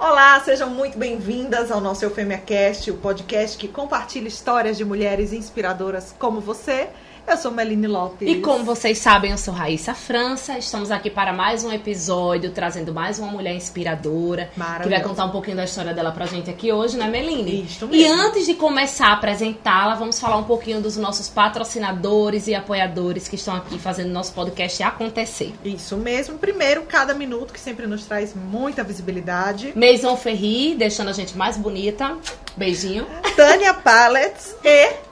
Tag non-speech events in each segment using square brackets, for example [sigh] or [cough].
Olá, sejam muito bem-vindas ao nosso Eufêmia Cast, o podcast que compartilha histórias de mulheres inspiradoras como você. Eu sou Meline Lopes. E como vocês sabem, eu sou Raíssa França. Estamos aqui para mais um episódio, trazendo mais uma mulher inspiradora. Que vai contar um pouquinho da história dela pra gente aqui hoje, né, Meline? Isso mesmo. E antes de começar a apresentá-la, vamos falar um pouquinho dos nossos patrocinadores e apoiadores que estão aqui fazendo nosso podcast acontecer. Isso mesmo. Primeiro, cada minuto, que sempre nos traz muita visibilidade. Maison Ferri, deixando a gente mais bonita. Beijinho. Tânia Pallets e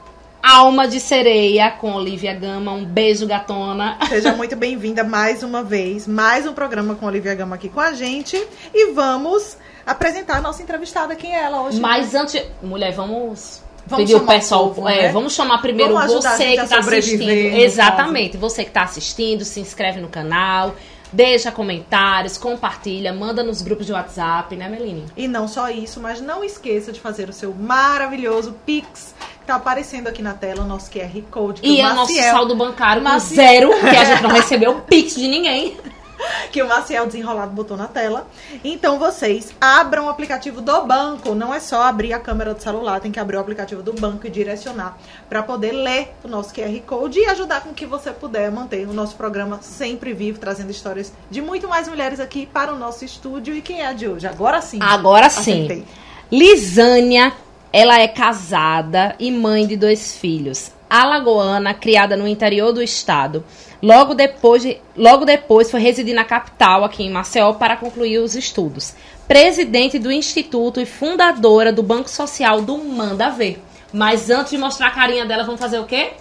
Alma de Sereia com Olivia Gama. Um beijo, gatona. Seja muito bem-vinda mais uma vez. Mais um programa com Olivia Gama aqui com a gente. E vamos apresentar a nossa entrevistada. Quem é ela hoje? Mas antes. Mulher, vamos. Vamos pedir o chamar o pessoal. povo, é, né? vamos chamar primeiro Vamos você que está assistindo. Exatamente. Você que está assistindo, se inscreve no canal. Deixa comentários, compartilha, manda nos grupos de WhatsApp, né, Meline? E não só isso, mas não esqueça de fazer o seu maravilhoso Pix, tá aparecendo aqui na tela, o nosso QR Code. E o é o nosso saldo bancário Maciel. zero, que a gente não [laughs] recebeu pix de ninguém. [laughs] que o Maciel Desenrolado botou na tela. Então vocês abram o aplicativo do banco. Não é só abrir a câmera do celular, tem que abrir o aplicativo do banco e direcionar para poder ler o nosso QR Code e ajudar com que você puder manter o nosso programa sempre vivo, trazendo histórias de muito mais mulheres aqui para o nosso estúdio. E quem é a de hoje? Agora sim. Agora sim. Acertei. Lisânia, ela é casada e mãe de dois filhos. Alagoana, criada no interior do estado. Logo depois, de- logo depois foi residir na capital, aqui em Maceió, para concluir os estudos. Presidente do Instituto e fundadora do Banco Social do Manda Ver. Mas antes de mostrar a carinha dela, vamos fazer o quê?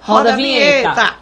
Roda, a vinheta.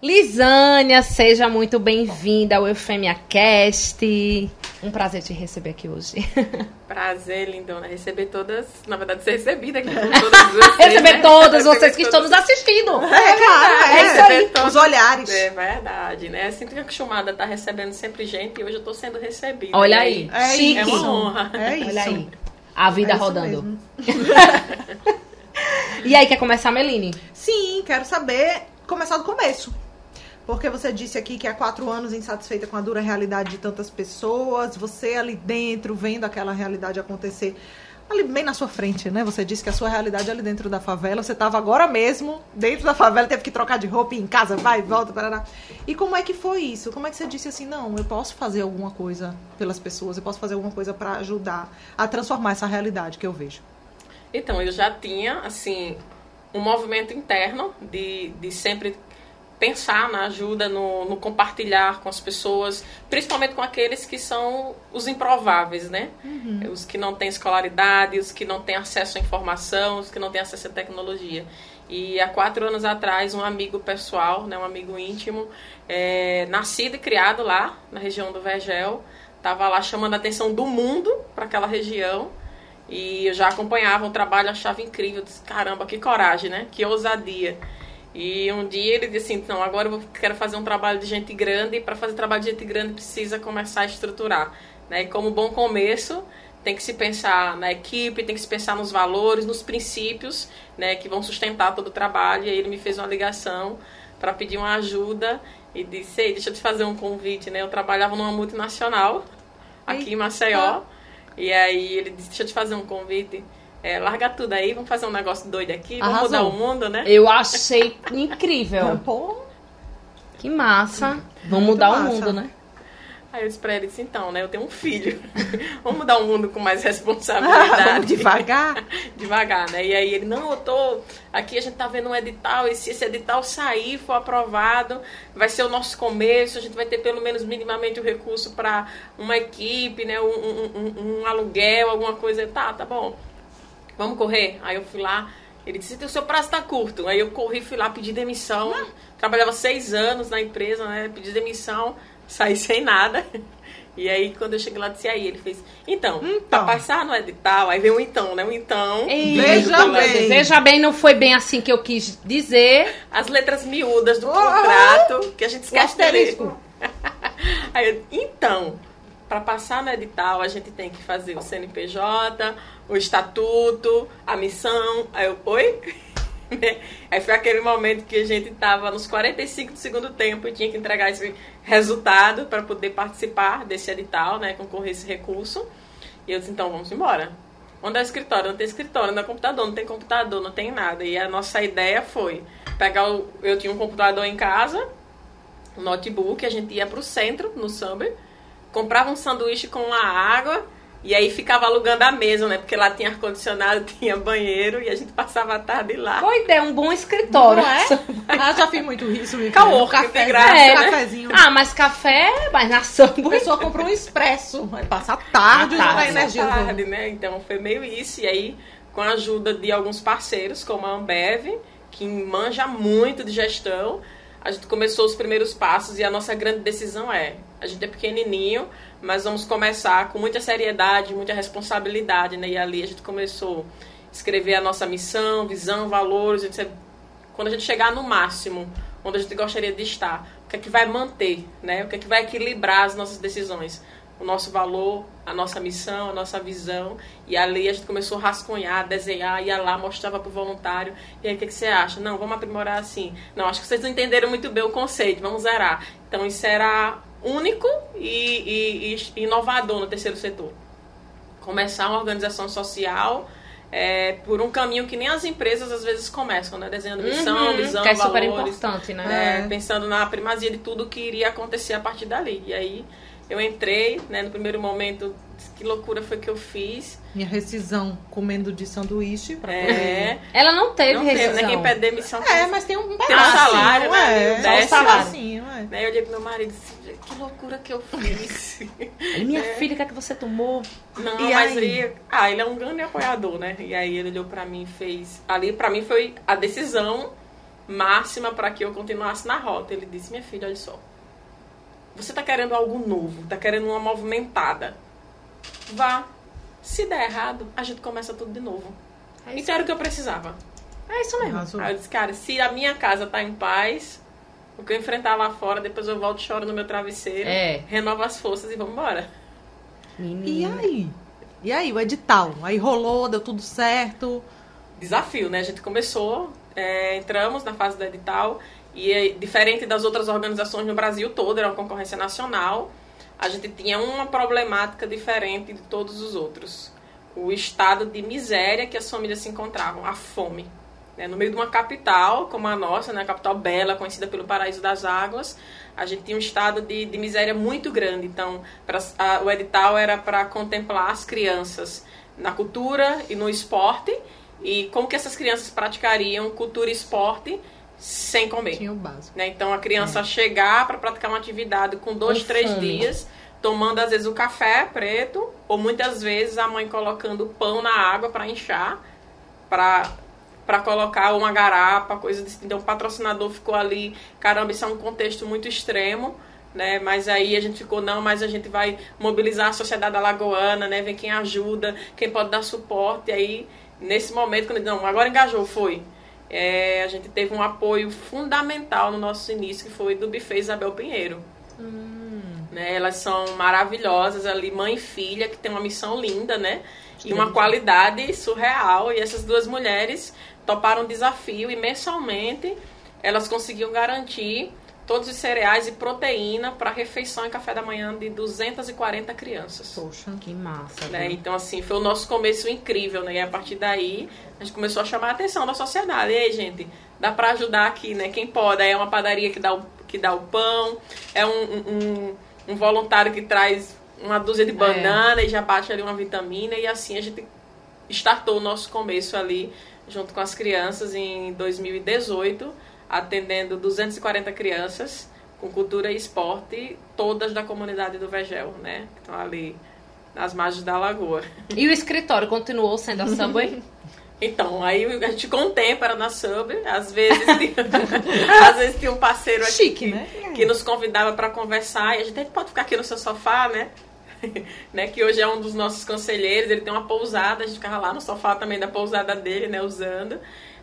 Lisânia, seja muito bem-vinda ao Eufemia Cast. Um prazer te receber aqui hoje. [laughs] Prazer, lindona. Receber todas, na verdade, ser recebida aqui por [laughs] todas vocês. receber né? todos Receber vocês que estão nos todas. assistindo. É, claro, é, É isso aí. Os olhares. É verdade, né? Sempre acostumada a estar recebendo sempre gente e hoje eu tô sendo recebida. Olha aí, É chique. É isso. uma honra. É isso. Olha aí, a vida É rodando. [laughs] E aí, quer começar, Meline? Sim, quero saber, começar do começo. Porque você disse aqui que há quatro anos insatisfeita com a dura realidade de tantas pessoas, você ali dentro, vendo aquela realidade acontecer, ali bem na sua frente, né? Você disse que a sua realidade é ali dentro da favela, você estava agora mesmo dentro da favela, teve que trocar de roupa em casa, vai, volta, parará. E como é que foi isso? Como é que você disse assim, não, eu posso fazer alguma coisa pelas pessoas, eu posso fazer alguma coisa para ajudar a transformar essa realidade que eu vejo? Então, eu já tinha, assim, um movimento interno de, de sempre pensar na ajuda, no, no compartilhar com as pessoas, principalmente com aqueles que são os improváveis, né? Os que não têm escolaridade, os que não têm acesso à informação, os que não têm acesso à tecnologia. E há quatro anos atrás, um amigo pessoal, né, um amigo íntimo, é, nascido e criado lá na região do Vergel, estava lá chamando a atenção do mundo para aquela região. E eu já acompanhava o trabalho, achava incrível. Disse, caramba, que coragem, né? Que ousadia. E um dia ele disse assim, não, agora eu quero fazer um trabalho de gente grande e para fazer trabalho de gente grande precisa começar a estruturar. Né? E como bom começo, tem que se pensar na equipe, tem que se pensar nos valores, nos princípios né, que vão sustentar todo o trabalho. E aí ele me fez uma ligação para pedir uma ajuda e disse, Ei, deixa eu te fazer um convite. Né? Eu trabalhava numa multinacional aqui em Maceió. E aí ele disse, deixa eu te fazer um convite. É, larga tudo aí, vamos fazer um negócio doido aqui, vamos Arrasou. mudar o mundo, né? Eu achei incrível. Pô, Que massa. Vamos mudar o massa. mundo, né? Aí eu disse pra ele, disse, então, né, eu tenho um filho. [laughs] vamos mudar o mundo com mais responsabilidade. [laughs] vamos devagar. [laughs] Devagar, né? E aí ele, não, eu tô. Aqui a gente tá vendo um edital, e se esse edital sair, for aprovado, vai ser o nosso começo, a gente vai ter pelo menos minimamente o recurso para uma equipe, né? Um, um- um- um aluguel, alguma coisa. Tá, tá bom. Vamos correr. Aí eu fui lá. Ele disse, o seu prazo tá curto. Aí eu corri, fui lá, pedi demissão. Trabalhava seis anos na empresa, né? Pedi demissão, [laughs] saí sem nada. E aí, quando eu cheguei lá, disse aí, ele fez, então, Então. pra passar no edital, aí veio um então, né? Um então. Veja vírgula, bem. Veja bem, não foi bem assim que eu quis dizer. As letras miúdas do Oh, contrato, que a gente esquece de ler. [laughs] Aí eu, então, para passar no edital, a gente tem que fazer o CNPJ, o estatuto, a missão. Aí eu, oi? [laughs] Aí foi aquele momento que a gente estava nos 45 do segundo tempo e tinha que entregar esse resultado para poder participar desse edital, né, concorrer esse recurso. E eu disse, então vamos embora. Onde é o escritório? Não tem escritório, não é computador, não tem computador, não tem nada. E a nossa ideia foi pegar o. Eu tinha um computador em casa, um notebook, a gente ia para o centro, no Summer, comprava um sanduíche com uma água e aí ficava alugando a mesa, né? Porque lá tinha ar-condicionado, [laughs] tinha banheiro e a gente passava a tarde lá. Boa ideia, um bom escritório. Não é? ah, já fiz muito isso. Caô, café, graça, é, né? cafezinho. Ah, mas café, mas na samba. A pessoa comprou um expresso, vai passar tarde, tarde, pra energia. do- tarde, né? Então foi meio isso. E aí, com a ajuda de alguns parceiros, como a Ambev, que manja muito de gestão, a gente começou os primeiros passos e a nossa grande decisão é: a gente é pequenininho, mas vamos começar com muita seriedade, muita responsabilidade, né? E ali a gente começou a escrever a nossa missão, visão, valores, etc. Quando a gente chegar no máximo, onde a gente gostaria de estar, o que é que vai manter, né? O que é que vai equilibrar as nossas decisões? O nosso valor, a nossa missão, a nossa visão. E ali a gente começou a rascunhar, desenhar, ia lá, mostrava pro voluntário. E aí, o que, é que você acha? Não, vamos aprimorar assim. Não, acho que vocês não entenderam muito bem o conceito, vamos zerar. Então, isso era único e, e- e inovador no terceiro setor. Começar uma organização social é, por um caminho que nem as empresas às vezes começam, né? Desenhando missão, Uhum, visão, que é super valores, importante, né? né? É. Pensando na primazia de tudo que iria acontecer a partir dali. E aí eu entrei, né? No primeiro momento, que loucura foi que eu fiz. Minha rescisão comendo de sanduíche pra É, Ela não teve não teve, né? rescisão. Quem pede demissão. É, mas tem um Tem um salário, né? é, um um salário. pedacinho, é. Né? Eu olhei pro meu marido e disse, que loucura que eu fiz. Aí, Minha [laughs] filha, o que é que você tomou? Não, E mas aí? aí... Ah, ele é um grande apoiador, né? E aí ele olhou pra mim e fez... Ali, pra mim, foi a decisão máxima pra que eu continuasse na rota. Ele disse, minha filha, olha só. Você tá querendo algo novo, tá querendo uma movimentada. Vá. Se der errado, a gente começa tudo de novo. É Então era o que eu precisava. É isso mesmo. Arrasou. Aí eu disse, cara, se a minha casa tá em paz, o que eu enfrentar lá fora, depois eu volto e choro no meu travesseiro, É. renovo as forças e vamos embora. E aí? E aí, o edital? Aí rolou, deu tudo certo. desafio, né? A gente começou, é, entramos na fase do edital e é, diferente das outras organizações no Brasil todo, era uma concorrência nacional, a gente tinha uma problemática diferente de todos os outros. O estado de miséria que as famílias se encontravam, a fome. né? No meio de uma capital como a nossa, né? a capital bela, conhecida pelo Paraíso das Águas, a gente tinha um estado de, de miséria muito grande. Então, pra- a- o edital era para contemplar as crianças na cultura e no esporte e como que essas crianças praticariam cultura e esporte sem comer. Tinha o básico. né? Então a criança chegar para praticar uma atividade com dois, Com três fome. dias, tomando às vezes o café preto, ou muitas vezes a mãe colocando pão na água para inchar, para para colocar uma garapa, coisa desse. Então o patrocinador ficou ali, caramba, isso é um contexto muito extremo. Né? Mas aí a gente ficou, não, mas a gente vai mobilizar a sociedade alagoana, né? Ver quem ajuda, quem pode dar suporte. E aí, nesse momento, quando não, agora engajou, foi. É, a gente teve um apoio fundamental no nosso início, que foi do Buffet Isabel Pinheiro. Né, elas são maravilhosas ali, mãe e filha, que tem uma missão linda, né? E uma qualidade surreal. E essas duas mulheres toparam o desafio e mensalmente elas conseguiam garantir todos os cereais e proteína para refeição e café da manhã de 240 crianças. Poxa. Que massa. Né? Então, assim, foi o nosso começo incrível, né? E a partir daí, a gente começou a chamar a atenção da sociedade. E aí, gente, dá pra ajudar aqui, né? Quem pode? Aí é uma padaria que dá o, que dá o pão, é um, um, um voluntário que traz uma dúzia de banana e já bate ali uma vitamina. E assim a gente startou o nosso começo ali, junto com as crianças, em 2018, atendendo 240 crianças com cultura e esporte, todas da comunidade do Vegel, né? Que estão ali nas margens da lagoa. E o escritório continuou sendo a Subway? [laughs] Então, aí a gente com o tempo era na sub, às vezes tinha, [laughs] às vezes tinha um parceiro aqui Chique, que, né? que nos convidava para conversar e a gente, pode ficar aqui no seu sofá, né? [laughs] né? Que hoje é um dos nossos conselheiros, ele tem uma pousada, a gente ficava lá no sofá também da pousada dele, né, usando,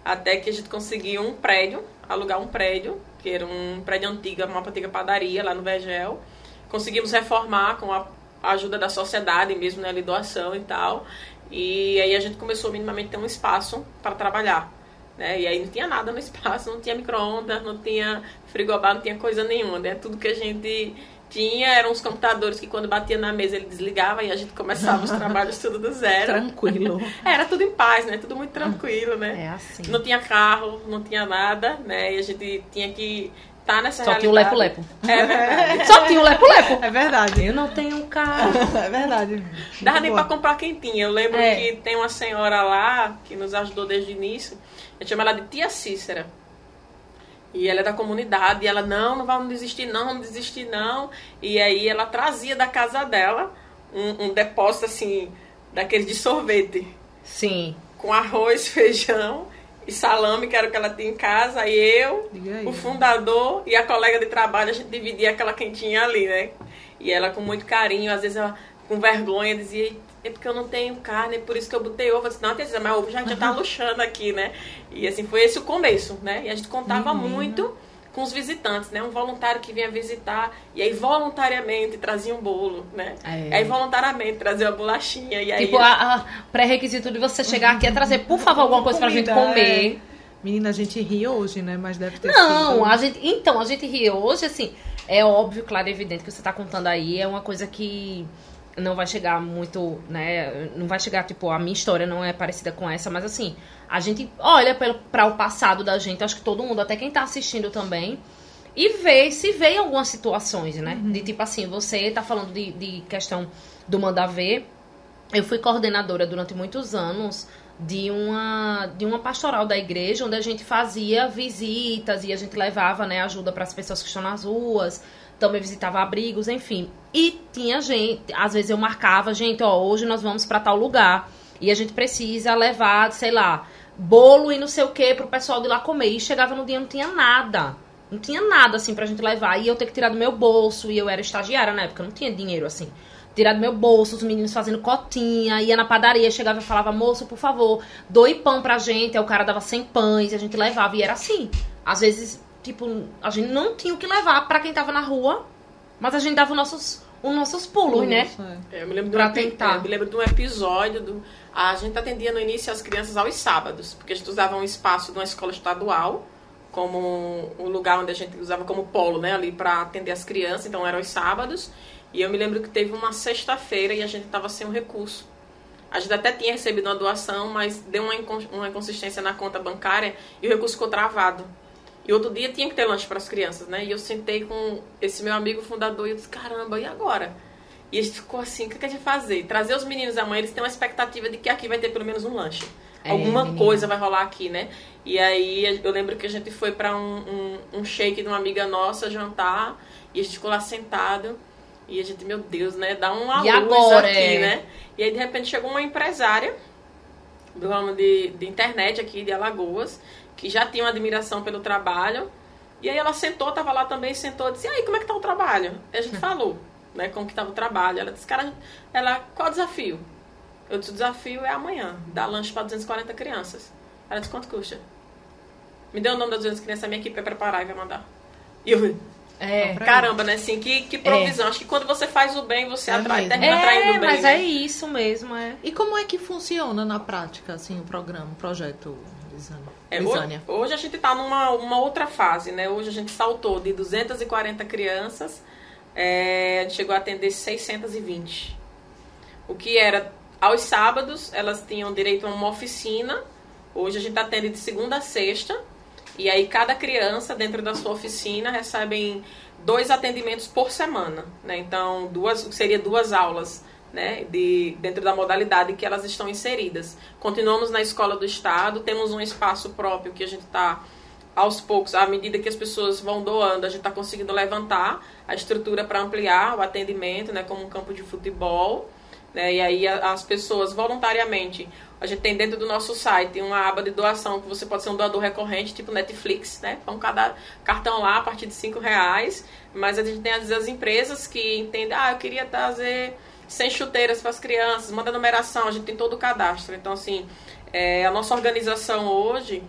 até que a gente conseguiu um prédio, alugar um prédio, que era um prédio antigo, uma antiga padaria lá no Vegel. Conseguimos reformar com a ajuda da sociedade mesmo, né, ali doação e tal. E aí a gente começou minimamente a ter um espaço para trabalhar. Né? E aí não tinha nada no espaço, não tinha micro-ondas, não tinha frigobar, não tinha coisa nenhuma. Né? Tudo que a gente tinha eram os computadores que quando batia na mesa ele desligava e a gente começava os trabalhos tudo do zero. Tranquilo. [laughs] Era tudo em paz, né? Tudo muito tranquilo, né? É assim. Não tinha carro, não tinha nada, né? E a gente tinha que estar tá nessa Só realidade. tinha o lepo-lepo. É verdade. [laughs] Só tinha o lepo-lepo. É verdade. Eu não tenho um carro. [laughs] É verdade. Dava nem boa. pra comprar quentinha. Eu lembro É. que tem uma senhora lá que nos ajudou desde o início. A gente chama ela de Tia Cícera. E ela é da comunidade. E ela, não, não vamos desistir, não, vamos desistir, não. E aí ela trazia da casa dela um, um depósito assim, daqueles de sorvete. Sim. Com arroz, [laughs] feijão e salame, que era o que ela tinha em casa. Aí eu, aí. o fundador e a colega de trabalho, a gente dividia aquela quentinha ali, né? E ela com muito carinho, às vezes ela com vergonha dizia, é porque eu não tenho carne, é por isso que eu botei ovo. Eu disse, não, Teresa, mas ovo já, já tá luxando aqui, né? E assim, foi esse o começo, né? E a gente contava muito com os visitantes, né? Um voluntário que vinha visitar e aí voluntariamente trazia um bolo, né? É. E aí voluntariamente trazia uma bolachinha e aí Tipo, a, a pré-requisito de você chegar aqui é trazer, por favor, alguma coisa pra gente Comida, comer. Menina, a gente ri hoje, né? Mas deve ter Não, sido. a gente. Então, a gente ri hoje, assim. É óbvio, claro e evidente que você tá contando aí. É uma coisa que não vai chegar muito, né? Não vai chegar, tipo, a minha história não é parecida com essa, mas assim, a gente olha pra o passado da gente, acho que todo mundo, até quem tá assistindo também, e vê, se vê em algumas situações, né? De tipo assim, você tá falando de, de questão do mandar ver. Eu fui coordenadora durante muitos anos de uma de uma pastoral da igreja onde a gente fazia visitas e a gente levava né ajuda para as pessoas que estão nas ruas também visitava abrigos enfim. E tinha gente às vezes eu marcava gente ó hoje nós vamos para tal lugar. E a gente precisa levar sei lá bolo e não sei o que pro pessoal de lá comer. E chegava no dia não tinha nada. Não tinha nada assim pra gente levar. E eu ter que tirar do meu bolso. E eu era estagiária na época não tinha dinheiro assim. Tirar do meu bolso, os meninos fazendo cotinha, ia na padaria, chegava e falava, moço, por favor, doe pão pra gente, aí o cara dava 100 pães, e a gente levava, e era assim. Às vezes, tipo, a gente não tinha o que levar pra quem tava na rua, mas a gente dava os nossos, os nossos pulos, né? Nossa, é. É, Eu me lembro, de Pra um, epi- tentar. é, eu me lembro de um episódio do. A gente atendia no início as crianças aos sábados, porque a gente usava um espaço de uma escola estadual como um lugar onde a gente usava como polo, né, ali para atender as crianças, então eram os sábados. E eu me lembro que teve uma sexta-feira e a gente tava sem um recurso. A gente até tinha recebido uma doação, mas deu uma inconsistência na conta bancária e o recurso ficou travado. E outro dia tinha que ter lanche para as crianças, né? E eu sentei com esse meu amigo fundador e eu disse: caramba, e agora? E a gente ficou assim: o que, que a gente vai fazer? Trazer os meninos amanhã, eles têm uma expectativa de que aqui vai ter pelo menos um lanche. É, Alguma menina. coisa vai rolar aqui, né? E aí eu lembro que a gente foi para um, um, um shake de uma amiga nossa jantar e a gente ficou lá sentado. E a gente, meu Deus, né? Dá uma E luz agora, aqui, é? né? E aí de repente chegou uma empresária do ramo de, de internet aqui de Alagoas, que já tinha uma admiração pelo trabalho. E aí ela sentou, tava lá também, sentou e disse, e aí, como é que tá o trabalho? E a gente falou, né, como que tava o trabalho. Ela disse, cara, ela, qual é o desafio? Eu disse, o desafio é amanhã, dar lanche para 240 crianças. Ela disse, quanto custa? Me deu o nome das 200 crianças, a minha equipe vai preparar e vai mandar. E eu, É. Caramba, né, assim, que, que provisão. Acho que quando você faz o bem, você É atrai, termina atraindo É, o bem, mas né? é isso mesmo, é. E como é que funciona na prática, assim, o programa, o projeto, Lisânia? É, hoje, hoje a gente está numa uma outra fase, né? Hoje a gente saltou de 240 crianças, é, a gente chegou a atender 620. O que era aos sábados, elas tinham direito a uma oficina. Hoje a gente atende de segunda a sexta. E aí cada criança dentro da sua oficina recebem dois atendimentos por semana, né? Então, duas seria duas aulas, né, de dentro da modalidade que elas estão inseridas. Continuamos na escola do estado, temos um espaço próprio que a gente está aos poucos, à medida que as pessoas vão doando, a gente está conseguindo levantar a estrutura para ampliar o atendimento, né, como um campo de futebol. Né, e aí as pessoas voluntariamente, a gente tem dentro do nosso site uma aba de doação que você pode ser um doador recorrente, tipo Netflix, né? Um cada cartão lá a partir de cinco reais. Mas a gente tem às vezes as empresas que entendem, ah, eu queria trazer 100 chuteiras para as crianças, manda numeração, a gente tem todo o cadastro. Então, assim, é, a nossa organização hoje,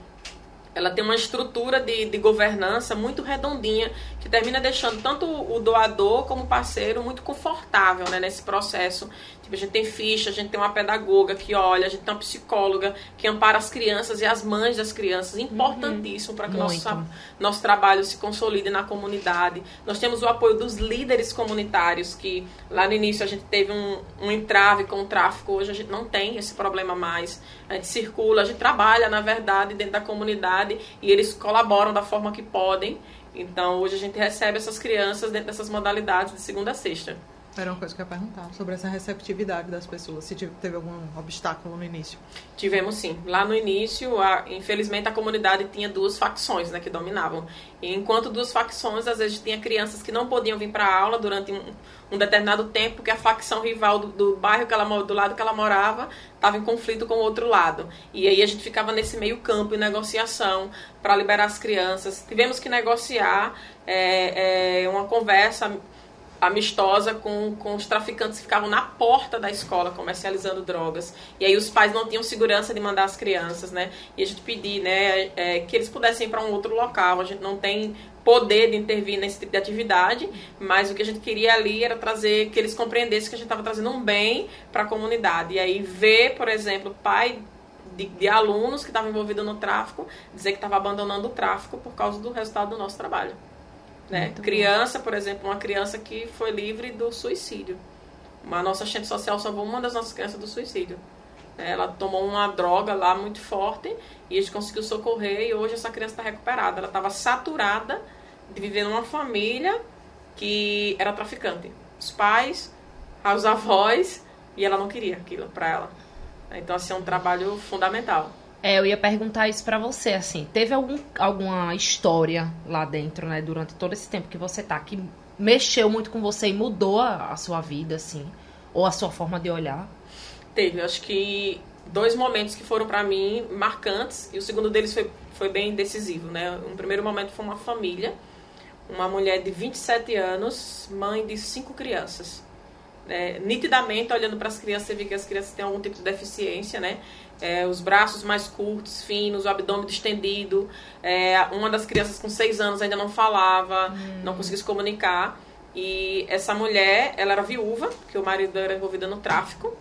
ela tem uma estrutura de, de governança muito redondinha, que que termina deixando tanto o doador como o parceiro muito confortável né, nesse processo. Tipo, a gente tem ficha, a gente tem uma pedagoga que olha, a gente tem uma psicóloga que ampara as crianças e as mães das crianças. Importantíssimo uhum. para que nosso, nosso trabalho se consolide na comunidade. Nós temos o apoio dos líderes comunitários, que lá no início a gente teve um, um entrave com o tráfico, hoje a gente não tem esse problema mais. A gente circula, a gente trabalha, na verdade, dentro da comunidade e eles colaboram da forma que podem. Então, hoje a gente recebe essas crianças dentro dessas modalidades de segunda a sexta. Era uma coisa que eu ia perguntar, sobre essa receptividade das pessoas, se teve algum obstáculo no início. Tivemos sim. Lá no início, a, infelizmente, a comunidade tinha duas facções né, que dominavam. E enquanto duas facções, às vezes tinha crianças que não podiam vir para a aula durante um, um, determinado tempo, porque a facção rival do, do bairro que ela, do lado que ela morava estava em conflito com o outro lado. E aí a gente ficava nesse meio campo em negociação para liberar as crianças. Tivemos que negociar é, é, uma conversa amistosa com, com os traficantes que ficavam na porta da escola comercializando drogas. E aí os pais não tinham segurança de mandar as crianças, né? E a gente pedir, né, é, que eles pudessem ir para um outro local. A gente não tem poder de intervir nesse tipo de atividade, mas o que a gente queria ali era trazer, que eles compreendessem que a gente estava trazendo um bem para a comunidade. E aí ver, por exemplo, pai de, de, alunos que estavam envolvidos no tráfico, dizer que estava abandonando o tráfico por causa do resultado do nosso trabalho. Né? Criança, por exemplo, uma criança que foi livre do suicídio. Uma nossa assistente social salvou uma das nossas crianças do suicídio. Ela tomou uma droga lá muito forte e a gente conseguiu socorrer e hoje essa criança está recuperada. Ela estava saturada de viver numa família que era traficante. Os pais, os avós, e ela não queria aquilo para ela. Então, assim, é um trabalho fundamental. É, eu ia perguntar isso para você, assim, teve algum, alguma história lá dentro, né, durante todo esse tempo que você tá, que mexeu muito com você e mudou a, a sua vida, assim, ou a sua forma de olhar? Teve, acho que dois momentos que foram para mim marcantes, e o segundo deles foi, foi bem decisivo, né, um primeiro momento foi uma família, uma mulher de 27 anos, mãe de cinco crianças, é, nitidamente olhando para as crianças, você vê que as crianças têm algum tipo de deficiência, né? É, os braços mais curtos, finos, o abdômen estendido. É, uma das crianças com seis anos ainda não falava, hum. não conseguia se comunicar. E essa mulher, ela era viúva, porque o marido era envolvido no tráfico.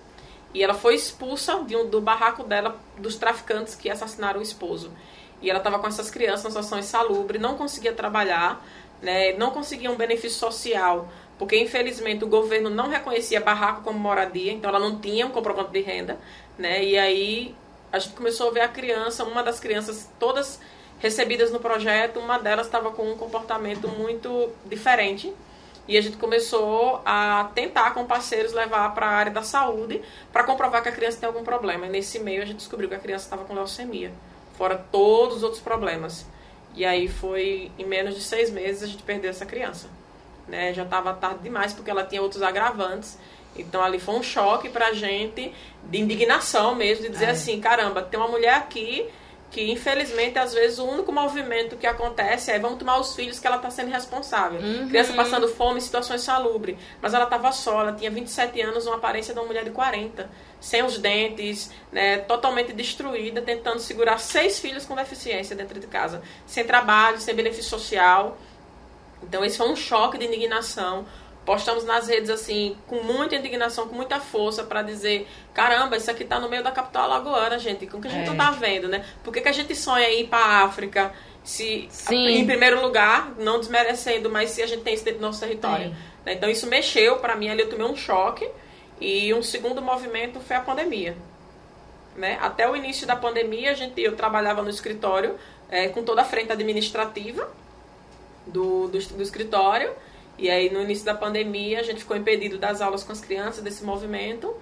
E ela foi expulsa de um, do barraco dela dos traficantes que assassinaram o esposo. E ela estava com essas crianças na situação insalubre, não conseguia trabalhar, né, não conseguia um benefício social porque infelizmente o governo não reconhecia barraco como moradia, então ela não tinha um comprovante de renda, né? E aí a gente começou a ver a criança, uma das crianças todas recebidas no projeto, uma delas estava com um comportamento muito diferente. E a gente começou a tentar com parceiros levar para a área da saúde para comprovar que a criança tem algum problema. E nesse meio a gente descobriu que a criança estava com leucemia, fora todos os outros problemas. E aí foi em menos de seis meses a gente perdeu essa criança né? Já estava tarde demais porque ela tinha outros agravantes. Então ali foi um choque pra gente de indignação mesmo, de dizer é. assim, caramba, tem uma mulher aqui que infelizmente às vezes o único movimento que acontece é vamos tomar os filhos que ela está sendo responsável. Uhum. Criança passando fome, situações salubres, mas ela estava só, ela tinha 27 anos, uma aparência de uma mulher de 40, sem os dentes, né, totalmente destruída, tentando segurar seis filhos com deficiência dentro de casa, sem trabalho, sem benefício social. Então esse foi um choque de indignação. Postamos nas redes assim, com muita indignação, com muita força, para dizer: caramba, isso aqui está no meio da capital alagoana, gente. Como que a gente é. não tá vendo, né? Por que, que a gente sonha em ir para África? Se, Sim. em primeiro lugar, não desmerecendo, mas se a gente tem isso dentro do nosso território. Né? Então isso mexeu, para mim ali eu tomei um choque. E um segundo movimento foi a pandemia. Né? Até o início da pandemia, a gente, eu trabalhava no escritório é, com toda a frente administrativa do, do, do escritório. E aí, no início da pandemia, a gente ficou impedido das aulas com as crianças, desse movimento.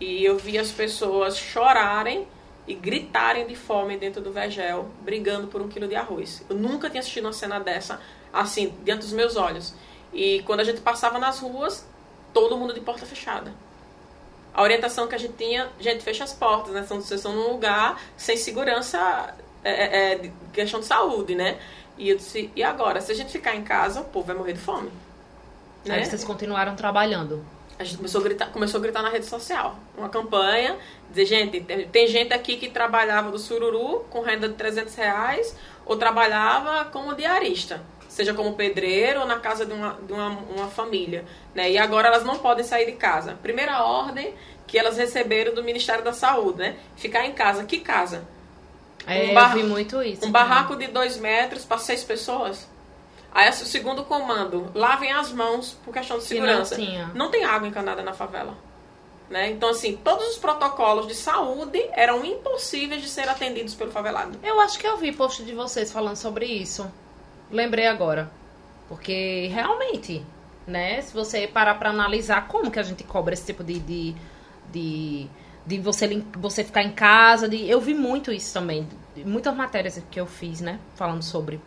E eu vi as pessoas chorarem e gritarem de fome dentro do vegel, brigando por um quilo de arroz. Eu nunca tinha assistido uma cena dessa, assim, diante dos meus olhos. E quando a gente passava nas ruas, todo mundo de porta fechada. A orientação que a gente tinha, gente, fecha as portas, né? Vocês estão num lugar sem segurança, é, é, é questão de saúde, né? E eu disse, e agora? Se a gente ficar em casa, o povo vai morrer de fome. Né? Aí vocês continuaram trabalhando. A gente começou a gritar, começou a gritar na rede social. Uma campanha, dizer, gente, tem, tem gente aqui que trabalhava do sururu com renda de 300 reais, ou trabalhava como diarista. seja como pedreiro ou na casa de uma, de uma, uma família. Né? E agora elas não podem sair de casa. Primeira ordem que elas receberam do Ministério da Saúde, né? Ficar em casa. Que casa? É, Um barra- eu vi muito isso. Um barraco de dois metros para seis pessoas. Aí o segundo comando, lavem as mãos por questão de Que não segurança. Não tem água encanada na favela. Né? Então, assim, todos os protocolos de saúde eram impossíveis de ser atendidos pelo favelado. Eu acho que eu vi post de vocês falando sobre isso. Lembrei agora. Porque realmente, né? Se você parar pra analisar como que a gente cobra esse tipo de. de, de, de você, você ficar em casa. De, eu vi muito isso também. Muitas matérias que eu fiz, né? Falando sobre.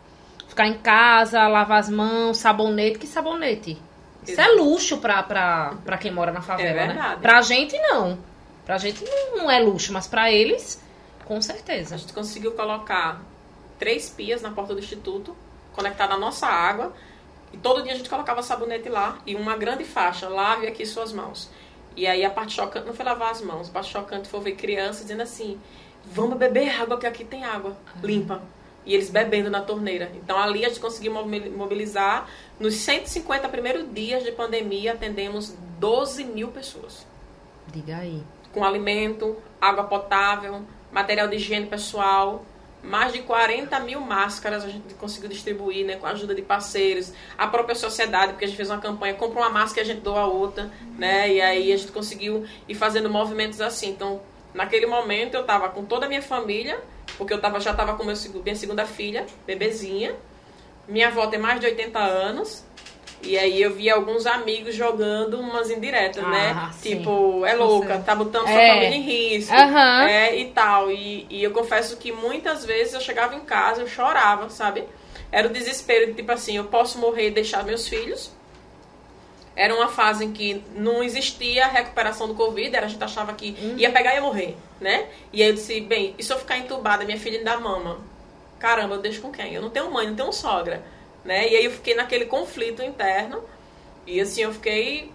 Ficar em casa, lavar as mãos, sabonete. Que sabonete? Isso é luxo pra, pra, pra quem mora na favela, É né? Pra gente, não. Pra gente não, não é luxo, mas pra eles, com certeza. A gente conseguiu colocar três pias na porta do instituto, conectada à nossa água. E todo dia a gente colocava sabonete lá e uma grande faixa, lave aqui suas mãos. E aí a parte chocante não foi lavar as mãos, a parte chocante foi ver crianças dizendo assim: vamos beber água, que aqui tem água limpa. E eles bebendo na torneira. Então ali a gente conseguiu mobilizar. Nos 150 primeiros dias de pandemia, atendemos 12 mil pessoas Diga aí. com alimento, água potável, material de higiene pessoal. Mais de 40 mil máscaras a gente conseguiu distribuir, né, com a ajuda de parceiros, a própria sociedade, porque a gente fez uma campanha, compra uma máscara e a gente doa outra, né, e aí a gente conseguiu ir fazendo movimentos assim. Então, naquele momento eu estava com toda a minha família, porque eu tava, já estava com meu, minha segunda filha, bebezinha. Minha avó tem mais de 80 anos, e aí eu vi alguns amigos jogando umas indiretas, Ah, né? sim. Tipo, é louca, tá botando sua É. família em risco. Aham. É, e tal. E, e eu confesso que muitas vezes eu chegava em casa, eu chorava, sabe? Era o desespero de tipo assim, eu posso morrer e deixar meus filhos. Era uma fase em que não existia a recuperação do Covid, era, a gente achava que ia pegar e ia morrer, né? E aí eu disse, bem, e se eu ficar entubada, minha filha ainda mama? Caramba, eu deixo com quem? Eu não tenho mãe, não tenho sogra, né? E aí eu fiquei naquele conflito interno. E assim, eu fiquei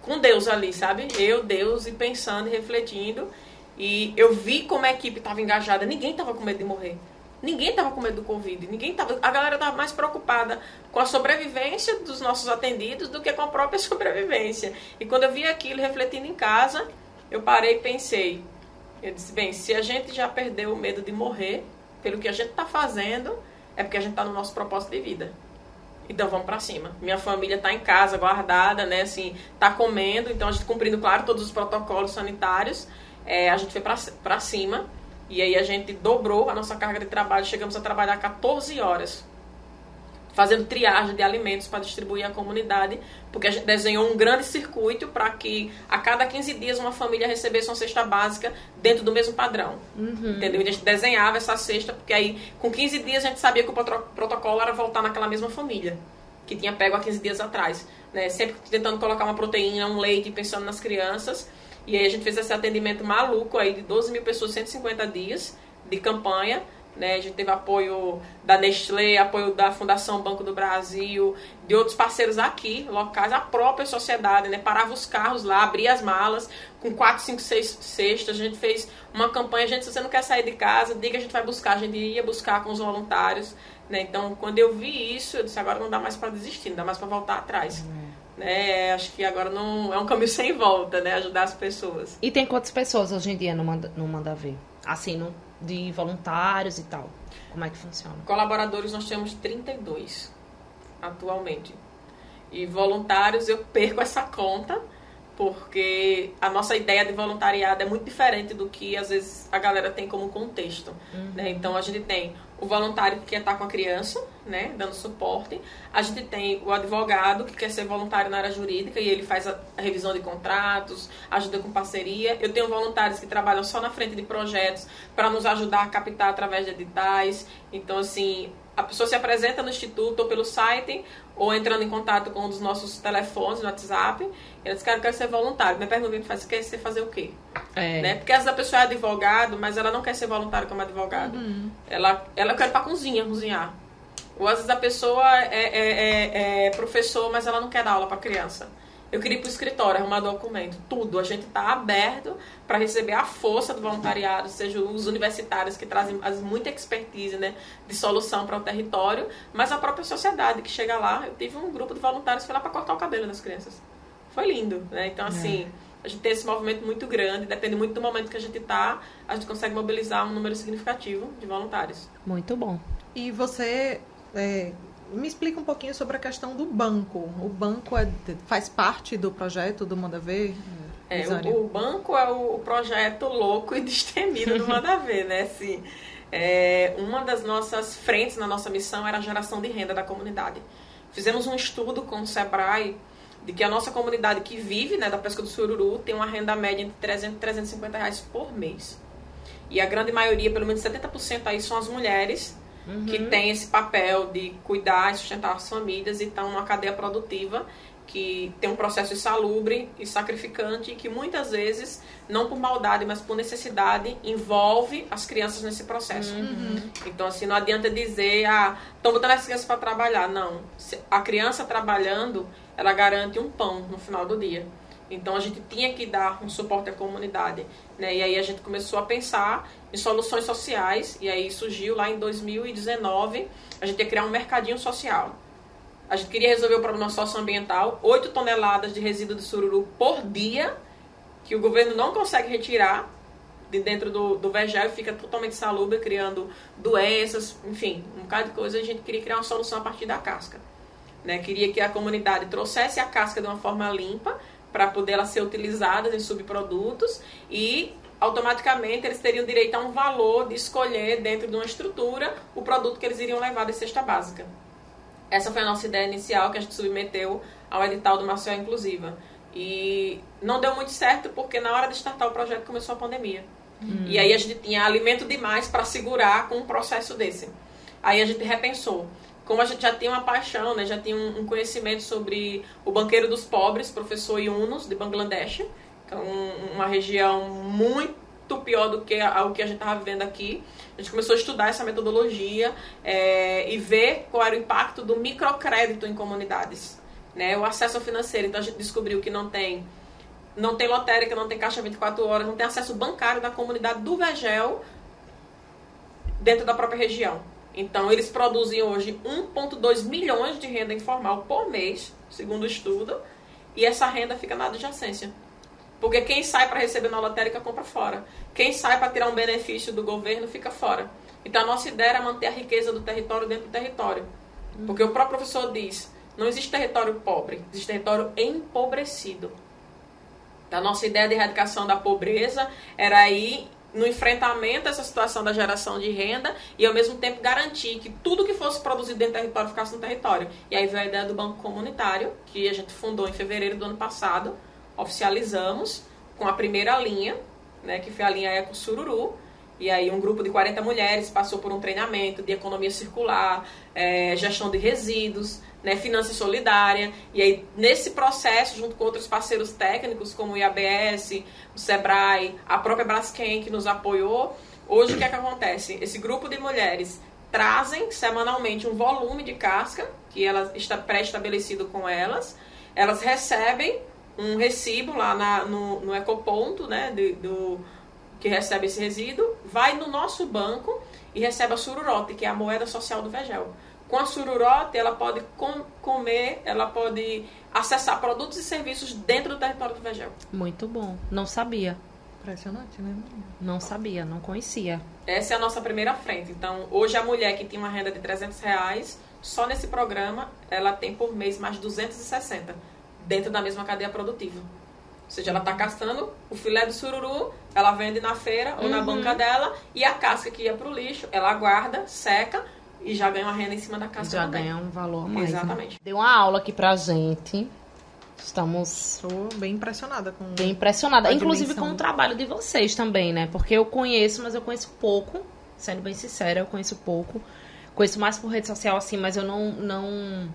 com Deus ali, sabe? Eu, Deus, e pensando e refletindo. E eu vi como a equipe estava engajada. Ninguém estava com medo de morrer. Ninguém estava com medo do Covid. Ninguém tava, a galera estava mais preocupada com a sobrevivência dos nossos atendidos do que com a própria [laughs] sobrevivência. E quando eu vi aquilo refletindo em casa, eu parei e pensei. Eu disse, bem, se a gente já perdeu o medo de morrer, pelo que a gente está fazendo, é porque a gente está no nosso propósito de vida. Então vamos pra cima. Minha família tá em casa, guardada, né? Assim, tá comendo. Então a gente cumprindo, claro, todos os protocolos sanitários. É, a gente foi pra cima. E aí a gente dobrou a nossa carga de trabalho. Chegamos a trabalhar 14 horas. Fazendo triagem de alimentos para distribuir à comunidade. Porque a gente desenhou um grande circuito para que a cada 15 dias uma família recebesse uma cesta básica dentro do mesmo padrão. Entendeu? E a gente desenhava essa cesta, porque aí com 15 dias a gente sabia que o protocolo era voltar naquela mesma família que tinha pego há 15 dias atrás. Né? Sempre tentando colocar uma proteína, um leite, pensando nas crianças. E aí a gente fez esse atendimento maluco aí de 12 mil pessoas, 150 dias de campanha. Né? A gente teve apoio da Nestlé, apoio da Fundação Banco do Brasil, de outros parceiros aqui, locais, a própria sociedade, né? Parava os carros lá, abria as malas, com 4, 5, 6 cestas. A gente fez uma campanha, gente, se você não quer sair de casa, diga a gente vai buscar. A gente ia buscar com os voluntários. Né? Então, quando eu vi isso, eu disse, agora não dá mais para desistir, não dá mais para voltar atrás. Né? Acho que agora não é um caminho sem volta, né? Ajudar as pessoas. E tem quantas pessoas hoje em dia no Manda, no Manda Ver? Assim, no, de voluntários e tal. Como é que funciona? Colaboradores nós temos 32 atualmente. E voluntários eu perco essa conta, porque a nossa ideia de voluntariado é muito diferente do que às vezes a galera tem como contexto. né? Então a gente tem o voluntário que quer estar com a criança, né, dando suporte. A gente tem o advogado que quer ser voluntário na área jurídica e ele faz a a revisão de contratos, ajuda com parceria. Eu tenho voluntários que trabalham só na frente de projetos para nos ajudar a captar através de editais. Então, assim, a pessoa se apresenta no instituto ou pelo site ou entrando em contato com um dos nossos telefones no WhatsApp. E ela diz, cara, eu quero ser voluntário. Minha pergunta você quer ser fazer o quê? É. né? Porque às vezes a pessoa é advogado, mas ela não quer ser voluntária como advogado. Ela, ela quer ir pra cozinha, cozinhar. Ou às vezes a pessoa é, é, é- é professor, mas ela não quer dar aula pra criança. Eu queria ir para o escritório, arrumar documento, tudo. A gente está aberto para receber a força do voluntariado, seja os universitários que trazem as, muita expertise né, de solução para o território, mas a própria sociedade que chega lá. Eu tive um grupo de voluntários que foi lá para cortar o cabelo das crianças. Foi lindo, né? Então, assim, é. a gente tem esse movimento muito grande, depende muito do momento que a gente está, a gente consegue mobilizar um número significativo de voluntários. Muito bom. E você é, me explica um pouquinho sobre a questão do banco. O banco é, faz parte do projeto do Manda Ver? É, o, o, banco é o projeto louco e [laughs] destemido do Manda Ver, né? Assim, é, uma das nossas frentes na nossa missão era a geração de renda da comunidade. Fizemos um estudo com o Sebrae de que a nossa comunidade que vive né, da pesca do sururu tem uma renda média de 300 e 350 reais por mês. E a grande maioria, pelo menos 70% aí, são as mulheres uhum. que têm esse papel de cuidar e sustentar as famílias e estão numa cadeia produtiva que tem um processo insalubre e sacrificante e que muitas vezes, não por maldade, mas por necessidade, envolve as crianças nesse processo. Uhum. Então, assim, não adianta dizer, ah, estão botando as crianças para trabalhar. Não. A criança trabalhando, ela garante um pão no final do dia. Então a gente tinha que dar um suporte à comunidade, né? E aí a gente começou a pensar em soluções sociais e aí surgiu lá em 2019 a gente ia criar um mercadinho social. A gente queria resolver o problema socioambiental, 8 toneladas de resíduo de sururu por dia, que o governo não consegue retirar de dentro do, do vegel e fica totalmente salubre, criando doenças, enfim, um bocado de coisa. A gente queria criar uma solução a partir da casca. Né? Queria que a comunidade trouxesse a casca de uma forma limpa, para poder ela ser utilizada em subprodutos e automaticamente eles teriam direito a um valor de escolher dentro de uma estrutura o produto que eles iriam levar da cesta básica. Essa foi a nossa ideia inicial que a gente submeteu ao edital do Marcel Inclusiva. E não deu muito certo porque na hora de startar o projeto começou a pandemia. Hum. E aí a gente tinha alimento demais para segurar com um processo desse. Aí a gente repensou como a gente já tinha uma paixão, né, já tinha um, conhecimento sobre o banqueiro dos pobres, professor Yunus, de Bangladesh, que é um, uma região muito pior do que o que a gente estava vivendo aqui. A gente começou a estudar essa metodologia é, e ver qual era o impacto do microcrédito em comunidades, né, o acesso financeiro. Então a gente descobriu que não tem não tem lotérica, não tem caixa 24 horas, não tem acesso bancário da comunidade do Vegel dentro da própria região. Então, eles produzem hoje 1,2 milhões de renda informal por mês, segundo o estudo, e essa renda fica na adjacência. Porque quem sai para receber na lotérica compra fora. Quem sai para tirar um benefício do governo fica fora. Então, a nossa ideia era manter a riqueza do território dentro do território. Porque o próprio professor diz: não existe território pobre, existe território empobrecido. A nossa ideia de erradicação da pobreza era ir no enfrentamento a essa situação da geração de renda e ao mesmo tempo garantir que tudo que fosse produzido dentro do território ficasse no território. E aí veio a ideia do Banco Comunitário, que a gente fundou em fevereiro do ano passado, oficializamos com a primeira linha, né, que foi a linha Eco Sururu, e aí um grupo de 40 mulheres passou por um treinamento de economia circular, é, gestão de resíduos, né, finança solidária. E aí, nesse processo, junto com outros parceiros técnicos, como o IABS, o SEBRAE, a própria Braskem, que nos apoiou, hoje o que é que acontece? Esse grupo de mulheres trazem semanalmente um volume de casca, que elas está pré-estabelecido com elas, elas recebem um recibo lá na, no, no ecoponto, né, do, que recebe esse resíduo, vai no nosso banco e recebe a sururote, que é a moeda social do Vegel. Com a sururote, ela pode com, comer, ela pode acessar produtos e serviços dentro do território do Vegel. Muito bom. Não sabia. Impressionante, né? Não sabia, não conhecia. Essa é a nossa primeira frente. Então, hoje a mulher que tinha uma renda de 300 reais, só nesse programa, ela tem por mês mais 260, dentro da mesma cadeia produtiva. Ou seja, ela está caçando o filé do sururu, ela vende na feira ou uhum. na banca dela, e a casca que ia para o lixo, ela guarda, seca, e já ganha uma renda em cima da casa já também. ganha um valor a mais. Né? Exatamente. Né? Deu uma aula aqui pra gente. Estamos. Estou bem impressionada com. Bem impressionada. Inclusive dimensão. com o trabalho de vocês também, né? Porque eu conheço, mas eu conheço pouco. Sendo bem sincera, eu conheço pouco. Conheço mais por rede social, assim, mas eu não. Não,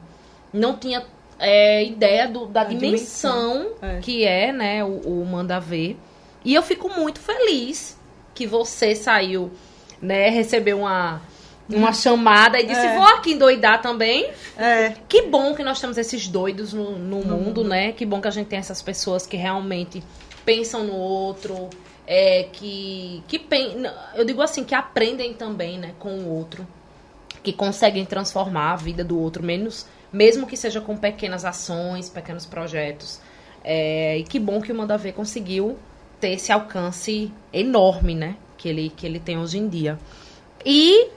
não tinha é, ideia do, da dimensão, dimensão. É. que é, né, o, o Manda Ver. E eu fico muito feliz que você saiu, né, recebeu uma uma chamada e disse: É. Vou aqui endoidar também. É. Que bom que nós temos esses doidos no, no mundo, né? Que bom que a gente tem essas pessoas que realmente pensam no outro, é, que, que pen- eu digo assim, que aprendem também, né, com o outro, que conseguem transformar a vida do outro, menos, mesmo que seja com pequenas ações, pequenos projetos. É, e que bom que o Manda Ver conseguiu ter esse alcance enorme, né, que ele, que ele tem hoje em dia. E,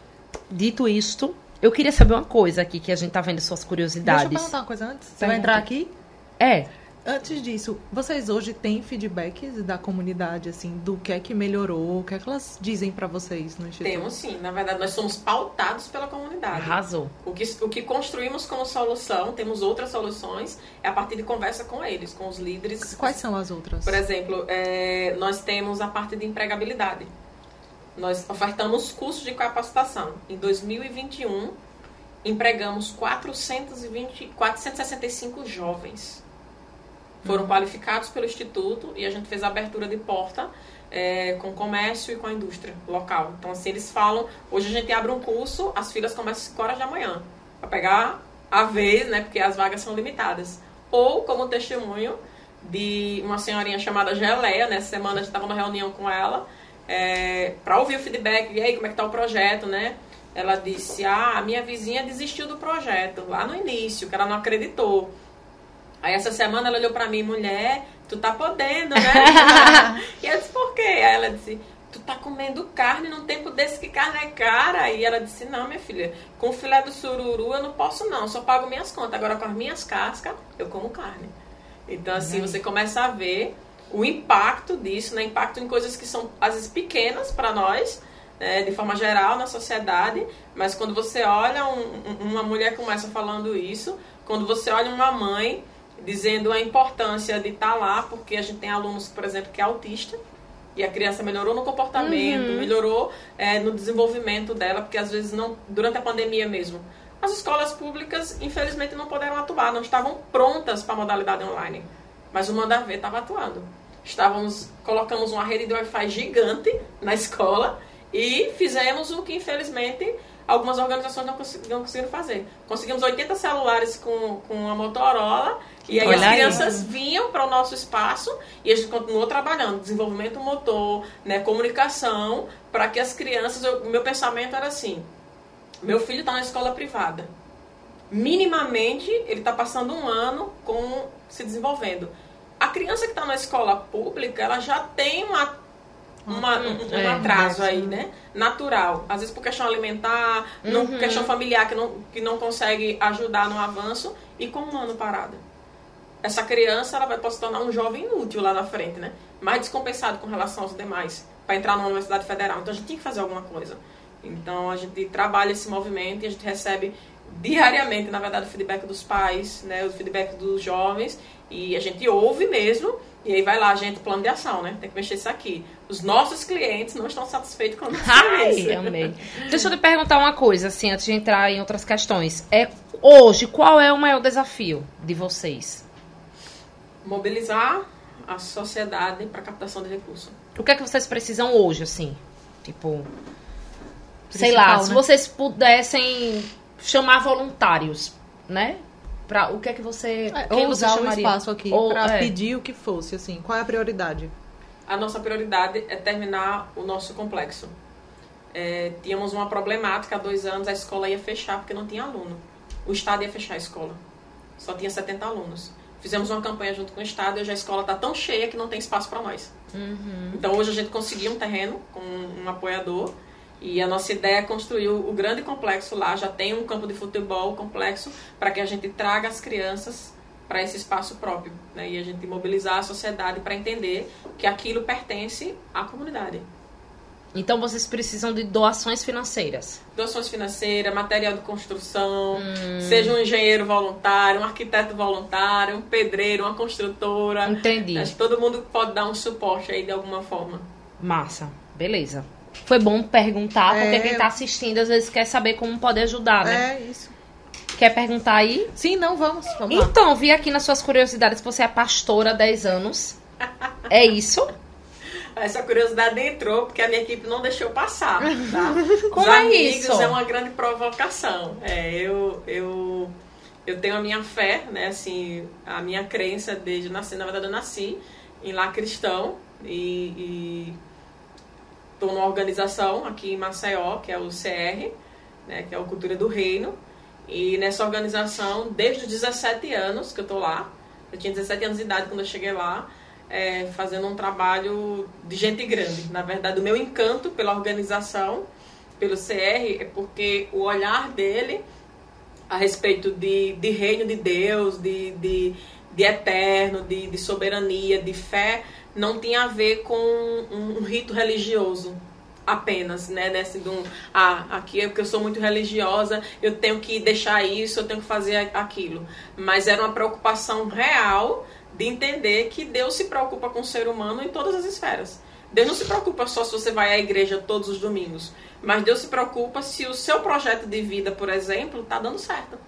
dito isto, eu queria saber uma coisa aqui, que a gente tá vendo suas Deixa eu curiosidades. perguntar uma coisa antes. Você Pergunta. vai entrar aqui? É, Antes disso, vocês hoje têm feedbacks da comunidade, assim, do que é que melhorou, o que é que elas dizem pra vocês no Instituto? Temos sim, na verdade nós somos pautados pela comunidade. arrasou. O que, o que construímos como solução, temos outras soluções, é a partir de conversa com eles, com os líderes. Quais são as outras? Por exemplo, é, nós temos a parte de empregabilidade. Nós ofertamos cursos de capacitação. Em 2021, empregamos 420, 465 jovens. Foram qualificados pelo Instituto e a gente fez a abertura de porta é, com o comércio e com a indústria local. Então, assim, eles falam, hoje a gente abre um curso, as filas começam às 5 horas da manhã, para pegar a vez, né, porque as vagas são limitadas. Ou como testemunho de uma senhorinha chamada Geleia, nessa semana a gente estava numa reunião com ela, é, para ouvir o feedback, e aí, como é que tá o projeto, né? Ela disse, ah, a minha vizinha desistiu do projeto, lá no início, que ela não acreditou. Aí essa semana ela olhou pra mim, mulher, tu tá podendo, né? [laughs] e eu disse, por quê? Aí ela disse, tu tá comendo carne num tempo desse que carne é cara. E ela disse, não, minha filha, com filé do sururu eu não posso não, só pago minhas contas. Agora com as minhas cascas, eu como carne. Então assim, você começa a ver o impacto disso, né? Impacto em coisas que são, às vezes, pequenas para nós, né? de forma geral, na sociedade. Mas quando você olha um- um- uma mulher começa falando isso, quando você olha uma mãe dizendo a importância de estar lá, porque a gente tem alunos, por exemplo, que é autista, e a criança melhorou no comportamento, melhorou é, no desenvolvimento dela, porque às vezes não, durante a pandemia mesmo, as escolas públicas, infelizmente, não puderam atuar, não estavam prontas para a modalidade online. Mas o Manda Ver estava atuando. Estávamos, colocamos uma rede de Wi-Fi gigante na escola e fizemos o que, infelizmente, algumas organizações não, consegui- não conseguiram fazer. Conseguimos 80 celulares com, com a Motorola e aí Olha as aí. crianças vinham para o nosso espaço e a gente continuou trabalhando, desenvolvimento motor, né, comunicação, para que as crianças, o meu pensamento era assim, meu filho está na escola privada, minimamente ele está passando um ano com se desenvolvendo. A criança que está na escola pública, ela já tem uma, uma- um, um é, atraso é, aí, né? Natural. Às vezes por questão alimentar, não, Uhum. por questão familiar que não, que não consegue ajudar no avanço e com um ano parado. Essa criança ela vai pode se tornar um jovem inútil lá na frente, né? Mais descompensado com relação aos demais, para entrar numa universidade federal. Então a gente tem que fazer alguma coisa. Então a gente trabalha esse movimento e a gente recebe diariamente, na verdade, o feedback dos pais, né, o feedback dos jovens e a gente ouve mesmo. E aí vai lá, gente, plano de ação, né? Tem que mexer isso aqui. Os nossos clientes não estão satisfeitos com o nosso Ai, serviço. amei. [laughs] Deixa eu te perguntar uma coisa, assim, antes de entrar em outras questões. É, hoje, qual é o maior desafio de vocês? Mobilizar a sociedade para captação de recursos. O que é que vocês precisam hoje, assim? Tipo, sei Principal, lá, se né? vocês pudessem chamar voluntários, né? Pra, o que é que você. É, quem ou você usar o chamaria? espaço aqui Ou- pra é. pedir o que fosse, assim. Qual é a prioridade? A nossa prioridade é terminar o nosso complexo. É, tínhamos uma problemática há dois anos, a escola ia fechar porque não tinha aluno. O Estado ia fechar a escola. Só tinha 70 alunos. Fizemos uma campanha junto com o Estado e hoje a escola está tão cheia que não tem espaço para nós. Então hoje a gente conseguiu um terreno com um apoiador e a nossa ideia é construir o grande complexo lá. Já tem um campo de futebol complexo para que a gente traga as crianças para esse espaço próprio né? e a gente mobilizar a sociedade para entender que aquilo pertence à comunidade. Então vocês precisam de doações financeiras. Doações financeiras, material de construção, seja um engenheiro voluntário, um arquiteto voluntário, um pedreiro, uma construtora. Entendi. Acho que todo mundo pode dar um suporte aí de alguma forma. Massa. Beleza. Foi bom perguntar, porque É. quem tá assistindo às vezes quer saber como pode ajudar, né? É isso. Quer perguntar aí? Sim, não, vamos. Vamos lá. Então, vi aqui nas suas curiosidades que você é pastora há 10 anos. É isso? [laughs] Essa curiosidade entrou porque a minha equipe não deixou passar, tá? [laughs] Como Os é amigos isso? é uma grande provocação. É, eu, eu, eu tenho a minha fé, né? Assim, a minha crença desde nascer. Na verdade, eu nasci em lá cristão e estou numa organização aqui em Maceió, que é o CR, né? Que é o Cultura do Reino. E nessa organização, desde os 17 anos que eu tô lá, eu tinha 17 anos de idade quando eu cheguei lá, é, fazendo um trabalho de gente grande. Na verdade, o meu encanto pela organização, pelo CR, é porque o olhar dele a respeito de, de reino de Deus, de, de, de eterno, de, de soberania, de fé, não tinha a ver com um, um rito religioso apenas, né, nesse de um, ah, aqui é porque eu sou muito religiosa, eu tenho que deixar isso, eu tenho que fazer aquilo. Mas era uma preocupação real de entender que Deus se preocupa com o ser humano em todas as esferas. Deus não se preocupa só se você vai à igreja todos os domingos, mas Deus se preocupa se o seu projeto de vida, por exemplo, está dando certo.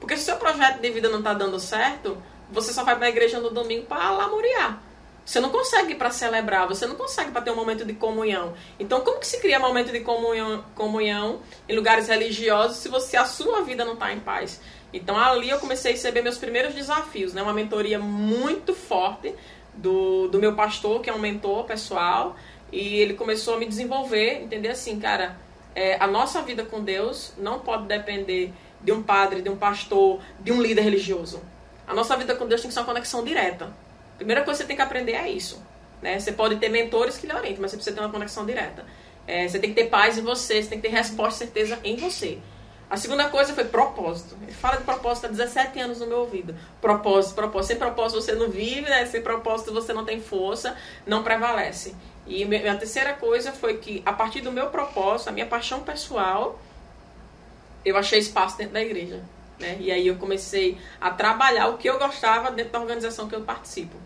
Porque se o seu projeto de vida não está dando certo, você só vai para a igreja no domingo para lamuriar. Você não consegue para celebrar, você não consegue para ter um momento de comunhão. Então, como que se cria momento de comunhão, comunhão em lugares religiosos se você a sua vida não está em paz? Então, ali eu comecei a receber meus primeiros desafios, né? Uma mentoria muito forte do, do meu pastor, que é um mentor pessoal, e ele começou a me desenvolver, entender assim, cara, é, a nossa vida com Deus não pode depender de um padre, de um pastor, de um líder religioso. A nossa vida com Deus tem que ser uma conexão direta. Primeira coisa que você tem que aprender é isso. Né? Você pode ter mentores que lhe orientem, mas você precisa ter uma conexão direta. É, você tem que ter paz em você, você tem que ter resposta, certeza em você. A segunda coisa foi propósito. Ele fala de propósito há 17 anos no meu ouvido. Propósito, propósito. Sem propósito você não vive, né? Sem propósito você não tem força, não prevalece. E a terceira coisa foi que, a partir do meu propósito, a minha paixão pessoal, eu achei espaço dentro da igreja. Né? E aí eu comecei a trabalhar o que eu gostava dentro da organização que eu participo.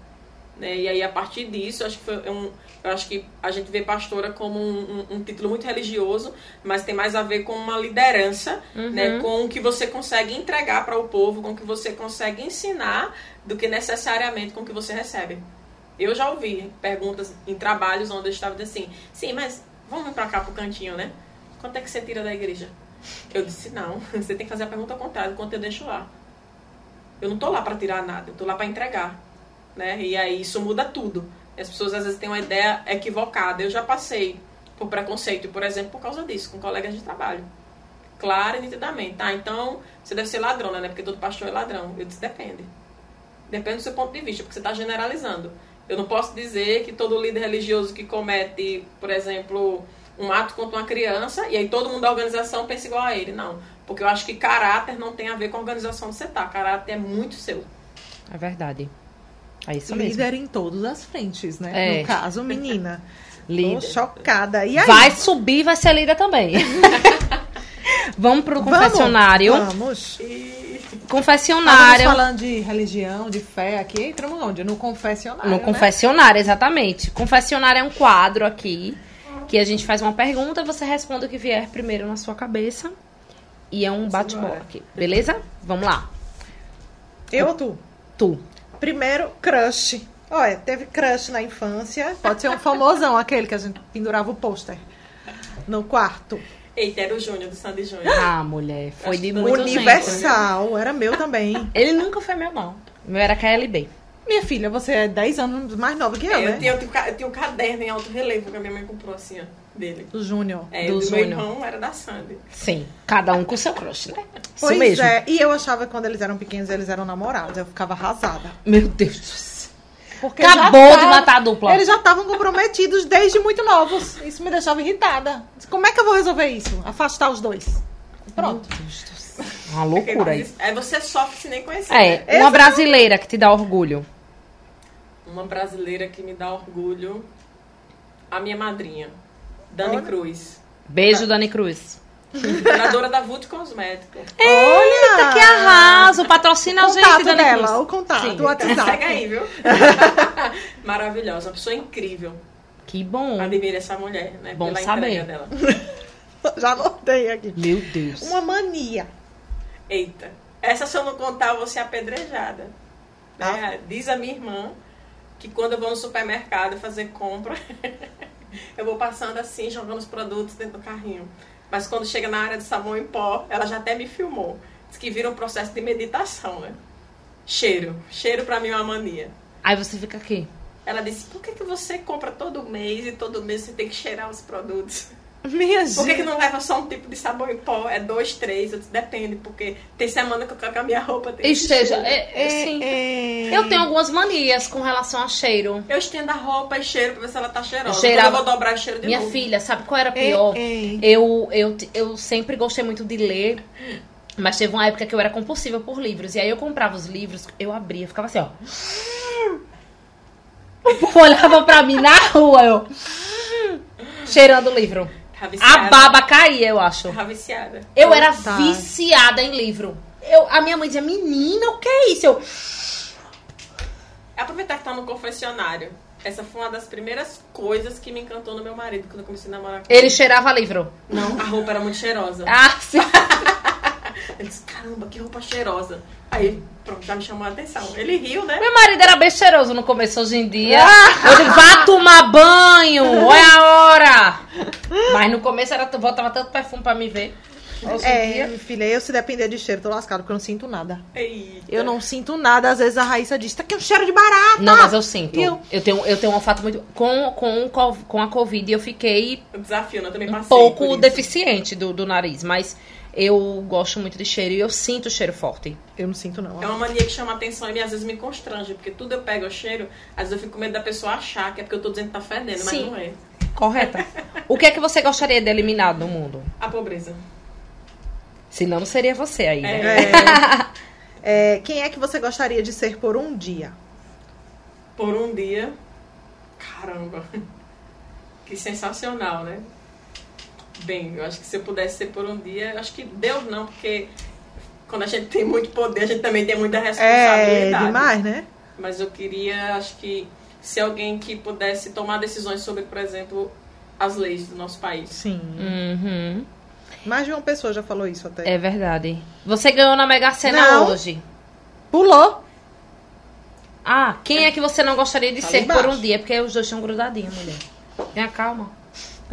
Né? E aí a partir disso, acho que foi um, eu acho que a gente vê pastora como um, um, um, título muito religioso, mas tem mais a ver com uma liderança, uhum. né? com o que você consegue entregar para o povo, com o que você consegue ensinar, do que necessariamente com o que você recebe. Eu já ouvi perguntas em trabalhos onde eu estava assim, sim, mas vamos para cá pro cantinho, né? Quanto é que você tira da igreja? Eu disse, não, [laughs] você tem que fazer a pergunta ao contrário, quanto eu deixo lá. Eu não tô lá para tirar nada, eu tô lá para entregar. Né? E aí isso muda tudo. As pessoas às vezes têm uma ideia equivocada. Eu já passei por preconceito, por exemplo, por causa disso, com colegas de trabalho. Claro e nitidamente. Tá, então você deve ser ladrona, né? Porque todo pastor é ladrão. Eu disse, depende. Depende do seu ponto de vista, porque você está generalizando. Eu não posso dizer que todo líder religioso que comete, por exemplo, um ato contra uma criança e aí todo mundo da organização pensa igual a ele. Não. Porque eu acho que caráter não tem a ver com a organização onde você tá. Caráter é muito seu. É verdade. É isso Líder mesmo. em todas as frentes, né? É. No caso, menina. [laughs] Líder. Tô chocada. E aí? Vai subir, vai ser líder também. [laughs] Vamos pro Vamos? confessionário. Vamos. Confessionário. Estamos falando de religião, de fé aqui. Entramos onde? No confessionário. No né? confessionário, exatamente. Confessionário é um quadro aqui que a gente faz uma pergunta, você responde o que vier primeiro na sua cabeça. E é um bate-bola aqui, beleza? Vamos lá. Eu ou tu? Tu. Primeiro, crush. Olha, teve crush na infância. Pode ser um famosão, aquele que a gente pendurava o pôster no quarto. Eita, era o Júnior, do Sandy Júnior. Ah, mulher, foi de Acho que muito gente. Universal, era meu também. Ele nunca foi meu, não. O meu era KLB. Minha filha, você é 10 anos mais nova que eu, É, né? eu, tinha, eu, tinha, um eu tinha um caderno em alto relevo que a minha mãe comprou assim, ó, dele. O Júnior. É, Do o do meu irmão era da Sandy. Sim, cada um com seu crush, né? Pois Isso mesmo. é, e eu achava que quando eles eram pequenos, eles eram namorados. Eu ficava arrasada. Meu Deus do céu. Porque Acabou de matar a dupla. Eles já estavam comprometidos desde muito novos. Isso me deixava irritada. Como é que eu vou resolver isso? Afastar os dois. Pronto. Meu Deus do céu. Uma loucura isso. Aí você sofre se nem conhecer. É, né? uma brasileira que te dá orgulho. Uma brasileira que me dá orgulho. A minha madrinha, Dani Olha. Cruz. Beijo, Dani Cruz. Fundadora da Vult Cosmético. Olha! Que arraso! Patrocina a gente, contato Dani dela, Cruz. o contato, Sim. o WhatsApp. Pega aí, viu? [laughs] Maravilhosa, uma pessoa incrível. Que bom. Admiro essa mulher, né? Bom pela saber. entrega dela. [laughs] Já anotei aqui. Meu Deus. Uma mania. Eita, essa se eu não contar, eu vou ser apedrejada. Né? Ah. Diz a minha irmã que quando eu vou no supermercado fazer compra, [laughs] eu vou passando assim, jogando os produtos dentro do carrinho. Mas quando chega na área de sabão em pó, ela já até me filmou. Diz que vira um processo de meditação, né? Cheiro. Cheiro pra mim é uma mania. Aí você fica aqui. Ela disse, por que, que você compra todo mês e todo mês você tem que cheirar os produtos? Minha Por que, gente. que não leva só um tipo de sabão em pó? É dois, três, depende, porque tem semana que eu coloco a minha roupa. Tem Esteja. cheiro. É, é, sim. É, Eu tenho algumas manias com relação a cheiro. Eu estendo a roupa e cheiro pra ver se ela tá cheirosa. Eu cheirava- Quando eu vou dobrar o cheiro de Minha novo. filha, sabe qual era é, pior? é. Eu, eu, eu sempre gostei muito de ler, mas teve uma época que eu era compulsiva por livros. E aí eu comprava os livros, eu abria, ficava assim, ó. O povo olhava pra mim na rua, eu. Cheirando o livro. Tá viciada. A baba caía, eu acho. Tá viciada. Eu era Tá. viciada em livro. Eu, a minha mãe dizia, menina, o que é isso? Eu, Aproveitar que tá no confessionário. Essa foi uma das primeiras coisas que me encantou no meu marido quando eu comecei a namorar com ele cheirava livro. Não, a roupa era muito cheirosa. Ah, sim. [laughs] [laughs] Ele disse, caramba, que roupa cheirosa. Aí, pronto, já me chamou a atenção. Ele riu, né? Meu marido era bem cheiroso no começo, hoje em dia. [laughs] Eu digo, vá tomar banho, olha a hora. Mas no começo era, botava tanto perfume pra me ver. Hoje É, minha filha, eu se depender de cheiro, tô lascado, porque eu não sinto nada. Eita. Eu não sinto nada. Às vezes a Raíssa diz, tá aqui um cheiro de barata. Não, mas eu sinto. Eu, eu? tenho, eu tenho um olfato muito. Com, com, com a Covid, eu fiquei desafio, né? Eu também um passei por pouco deficiente do, do nariz, mas eu gosto muito de cheiro e eu sinto cheiro forte. Eu não sinto, não. É uma mania que chama atenção e às vezes me constrange, porque tudo eu pego o cheiro, às vezes eu fico com medo da pessoa achar que é porque eu tô dizendo que tá fedendo, Sim. mas não é. Correta. o que é que você gostaria de eliminar do mundo? A pobreza. Se não, seria você aí, né? É, [laughs] quem é que você gostaria de ser por um dia? Por um dia. Caramba. Que sensacional, né? Bem, eu acho que se eu pudesse ser por um dia, eu acho que Deus não, porque quando a gente tem muito poder, a gente também tem muita É responsabilidade. demais, né? Mas eu queria, acho que, se alguém que pudesse tomar decisões sobre, por exemplo, as leis do nosso país. Sim. Uhum. Mais de uma pessoa já falou isso até. É verdade. Você ganhou na Mega Sena Não. hoje. Pulou. Ah, quem é que você não gostaria de Ali ser por um dia? Porque os dois estão grudadinhos, mulher. Tenha calma.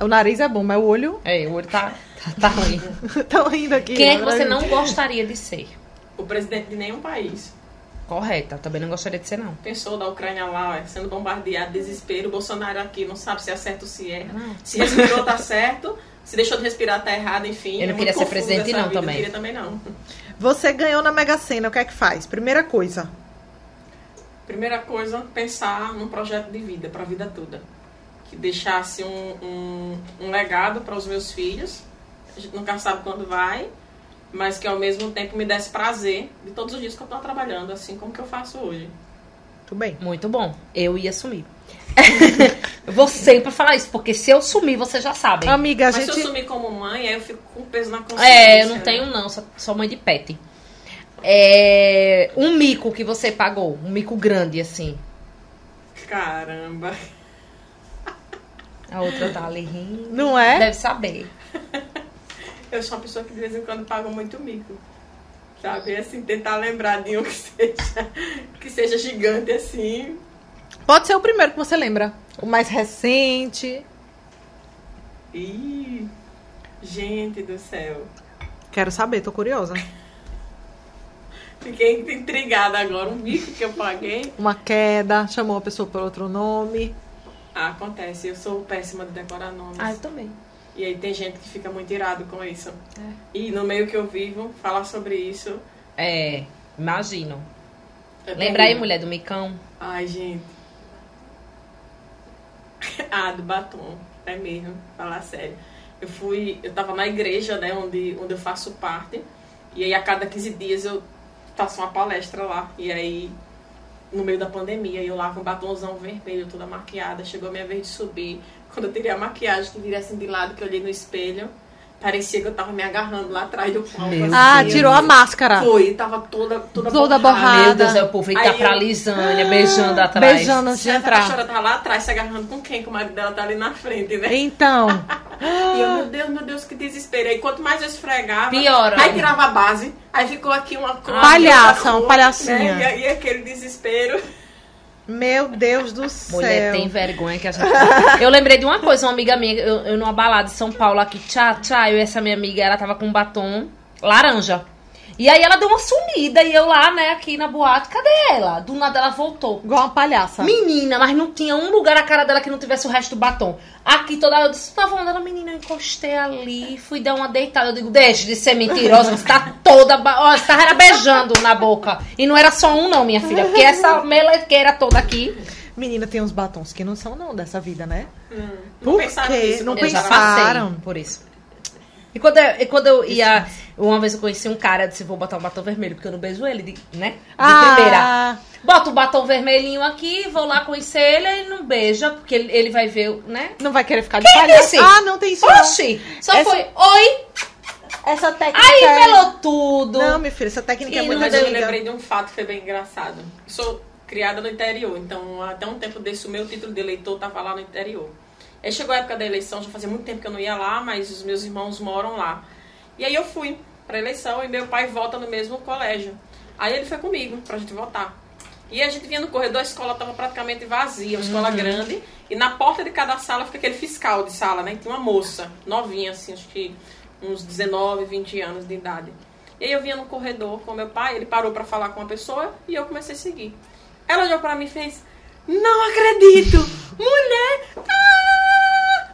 O nariz é bom, mas o olho É, o olho tá, tá, [laughs] tá ruim. tá rindo aqui. Quem é que né? você não gostaria de ser? O presidente de nenhum país. Correta, também não gostaria de ser, não. Pensou da Ucrânia lá, ué, sendo bombardeado, desespero. O Bolsonaro aqui não sabe se é certo ou se erra. Não. Se respirou, tá certo. Se deixou de respirar, tá errado, enfim. Eu não É queria ser presidente, não, vida. também. Eu queria também não. Você ganhou na Mega Sena, o que é que faz? Primeira coisa. Primeira coisa, pensar num projeto de vida, para a vida toda. Que deixasse um, um, um legado para os meus filhos. A gente nunca sabe quando vai, mas que ao mesmo tempo me desse prazer de todos os dias que eu estou trabalhando, assim como que eu faço hoje. Tudo bem. Muito bom. Eu ia sumir. [laughs] eu vou sempre falar isso, porque se eu sumir, vocês já sabem. Amiga, a mas se gente. eu sumir como mãe, aí eu fico com peso na consciência. É, eu não né? tenho não, sou, sou mãe de pet. É, um mico que você pagou, um mico grande assim. Caramba. A outra tá ali rindo. Não é? Deve saber. [laughs] Eu sou uma pessoa que de vez em quando paga muito mico. Sabe? Assim, tentar lembrar de um que seja, que seja gigante assim. Pode ser o primeiro que você lembra. O mais recente. Ih, gente do céu. Quero saber, tô curiosa. Fiquei intrigada agora. Um mico que eu paguei. Uma queda, chamou a pessoa por outro nome. Ah, acontece. Eu sou péssima de decorar nomes. Ah, eu também. E aí tem gente que fica muito irado com isso. E no meio que eu vivo, falar sobre isso. É, imagino. é Lembra aí, mulher do micão? Ai, gente. [laughs] ah, do batom. É mesmo, falar sério. Eu fui, eu tava na igreja, né, onde, onde eu faço parte. E aí a cada 15 dias eu faço uma palestra lá. E aí, no meio da pandemia, eu lá com um batomzão vermelho, toda maquiada. Chegou a minha vez de subir. Quando eu tirei a maquiagem, que virei assim de lado, que eu olhei no espelho, parecia que eu tava me agarrando lá atrás do palco. Assim, Ah, tirou a máscara. Foi, tava toda, toda, Toda borrada. borrada. Meu Deus, é o povo tá pra Lisânia, beijando atrás. Beijando antes de entrar. cachorra tava lá atrás se agarrando com quem? Que o marido dela tá ali na frente, né? Então, [laughs] E eu, meu Deus, meu Deus, que desespero. Aí quanto mais eu esfregava, Piora. aí tirava a base, aí ficou aqui uma cor. Palhaça, cor, uma palhacinha. né? E, e aquele desespero. Meu Deus do céu. Mulher tem vergonha que a gente. [laughs] eu lembrei de uma coisa, uma amiga minha, eu, eu numa balada em São Paulo aqui, tchá, tchá, eu e essa minha amiga, ela tava com um batom laranja. E aí ela deu uma sumida e eu lá, né, aqui na boate, cadê ela? Do nada ela voltou. Igual uma palhaça. Menina, mas não tinha um lugar na cara dela que não tivesse o resto do batom. Aqui toda hora eu disse, tava andando, menina, eu encostei ali, fui dar uma deitada. Eu digo, deixa de ser mentirosa, você tá toda. ba- Ó, você tava beijando na boca. E não era só um, não, minha filha, porque essa melequeira toda aqui. Menina, tem uns batons que não são não dessa vida, né? Não Por pensaram quê? nisso Não já pensaram. passei por isso. E quando eu, e quando eu ia. Uma vez eu conheci um cara, eu disse, vou botar um batom vermelho, porque eu não beijo ele, de- né? De primeira. Ah, Bota o batom vermelhinho aqui, vou lá conhecer ele e não beija, porque ele, ele vai ver, né? não vai querer ficar de Quem palhaça. disse? Ah, não tem isso não. Oxi! Só Essa- foi, oi! Essa técnica Aí é- pelou tudo. Não, minha filha, essa técnica é E muito não Mas eu lembrei de um fato que foi bem engraçado. Sou criada no interior, então até um tempo desse o meu título de eleitor estava lá no interior. Aí chegou a época da eleição, já fazia muito tempo que eu não ia lá, mas os meus irmãos moram lá. E aí eu fui para a eleição e meu pai vota no mesmo colégio. Aí ele foi comigo pra gente votar. E a gente vinha no corredor, a escola estava praticamente vazia, uma escola grande. E na porta de cada sala fica aquele fiscal de sala, né? Que tinha uma moça, novinha, assim, acho que uns 19, 20 anos de idade. E aí eu vinha no corredor com meu pai, ele parou pra falar com uma pessoa e eu comecei a seguir. Ela olhou pra mim e fez: Não acredito! Mulher! Ah!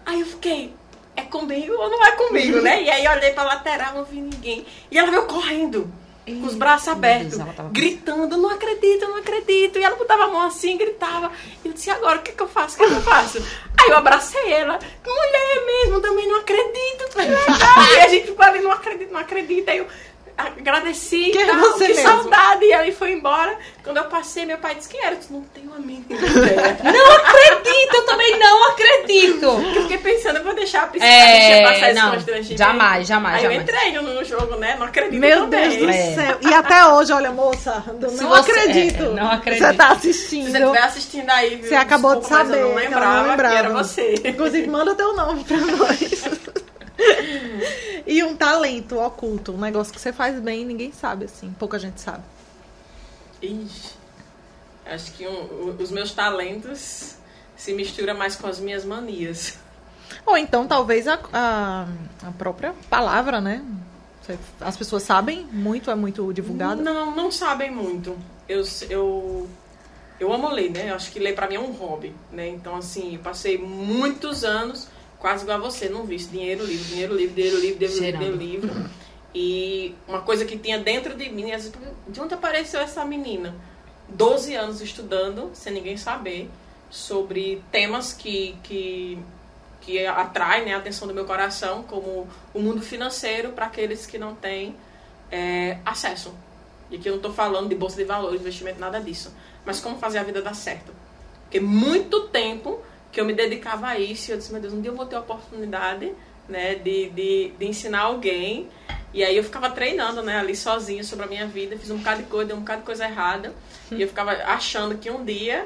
Aí eu fiquei: É comigo ou não é comigo, né? E aí eu olhei pra lateral, não vi ninguém. E ela veio correndo. Com os braços abertos, Deus, gritando, não acredito, não acredito. E ela botava a mão assim gritava. E eu disse, "E agora, o que, que eu faço? O que, que eu faço? Aí eu abracei ela. Mulher mesmo, também não acredito. [laughs] E a gente ficou ali, não acredito, não acredito. Aí eu agradeci, Que tal, você que mesmo. saudade. E aí foi embora. Quando eu passei, meu pai disse, quem era? Eu disse, não tenho a mínima ideia. Não acredito, eu também não acredito. Eu fiquei pensando, eu vou deixar a piscina É, passar esse não, constrangimento. jamais, jamais, Aí jamais. eu entrei no, jogo, né? Não acredito Meu também. Deus do É. céu. E até hoje, olha, moça, eu Se não você- acredito. é, não acredito. Você tá Se assistindo. você estiver assistindo aí, viu? Você acabou Desculpa, de mas saber. eu não lembrava, não lembrava. que era você. Inclusive, manda teu nome pra nós. [laughs] [laughs] e um talento oculto, um negócio que você faz bem e ninguém sabe, assim. Pouca gente sabe. Ixi, acho que um- os meus talentos se misturam mais com as minhas manias. Ou então, talvez, a, a, a própria palavra, né? As pessoas sabem muito, é muito divulgado. Não, não sabem muito. Eu, eu, eu amo ler, né? Eu acho que ler pra mim é um hobby, né? Então, assim, eu passei muitos anos quase igual a você, não vi dinheiro, livro, dinheiro, livro, dinheiro, livro, dinheiro, Cheirando. dinheiro, livro. E uma coisa que tinha dentro de mim, de onde apareceu essa menina? 12 anos estudando, sem ninguém saber, sobre temas que, que, que atraem né, a atenção do meu coração, como o mundo financeiro para aqueles que não têm é, acesso. E aqui eu não estou falando de bolsa de valores, investimento, nada disso. Mas como fazer a vida dar certo. Porque muito tempo que eu me dedicava a isso e eu disse, meu Deus, um dia eu vou ter a oportunidade né, de, de, de ensinar alguém. E aí eu ficava treinando né, ali sozinha sobre a minha vida, fiz um bocado de coisa, dei um bocado de coisa errada. E eu ficava achando que um dia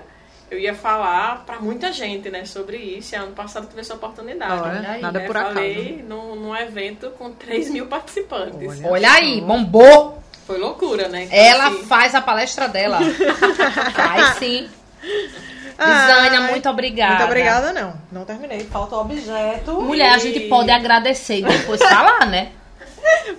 eu ia falar para muita gente né, sobre isso. E ano passado eu tive essa oportunidade. Olha, né? nada Né, por acaso. Falei num, num evento com 3 mil participantes. Olha. Olha aí, bombou. Foi loucura, né? Então, Ela assim, faz a palestra dela. [laughs] Faz sim. Lisânia, Ai, muito obrigada. Muito obrigada, não. Não terminei. Falta o objeto. Mulher, a gente pode agradecer e depois falar, né? [laughs]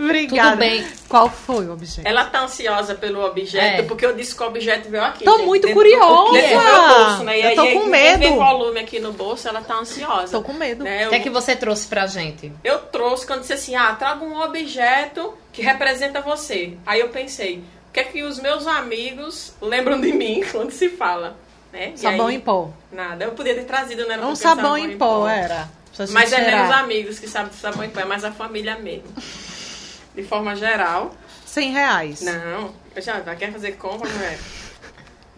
Obrigada. Tudo bem. Qual foi o objeto? Ela tá ansiosa pelo objeto, É. porque eu disse que o objeto veio aqui. Tô gente, muito dentro curiosa. Do, dentro do meu bolso, né? E Eu aí, tô aí, com medo. vê volume aqui no bolso, ela tá ansiosa. Tô com medo. Né? O que é Eu, que você trouxe pra gente? eu trouxe quando disse assim, ah, traga um objeto que representa você. Aí eu pensei, o que é que os meus amigos lembram de mim [laughs] quando se fala? Né? Sabão aí, em pó. Nada, eu podia ter trazido, né? Era Um porque sabão em pó, era. Pra gente Mas é menos amigos que sabem de sabão em pó, é mais a família mesmo. [laughs] De forma geral. 100 reais. Não, já quer fazer compra, não é?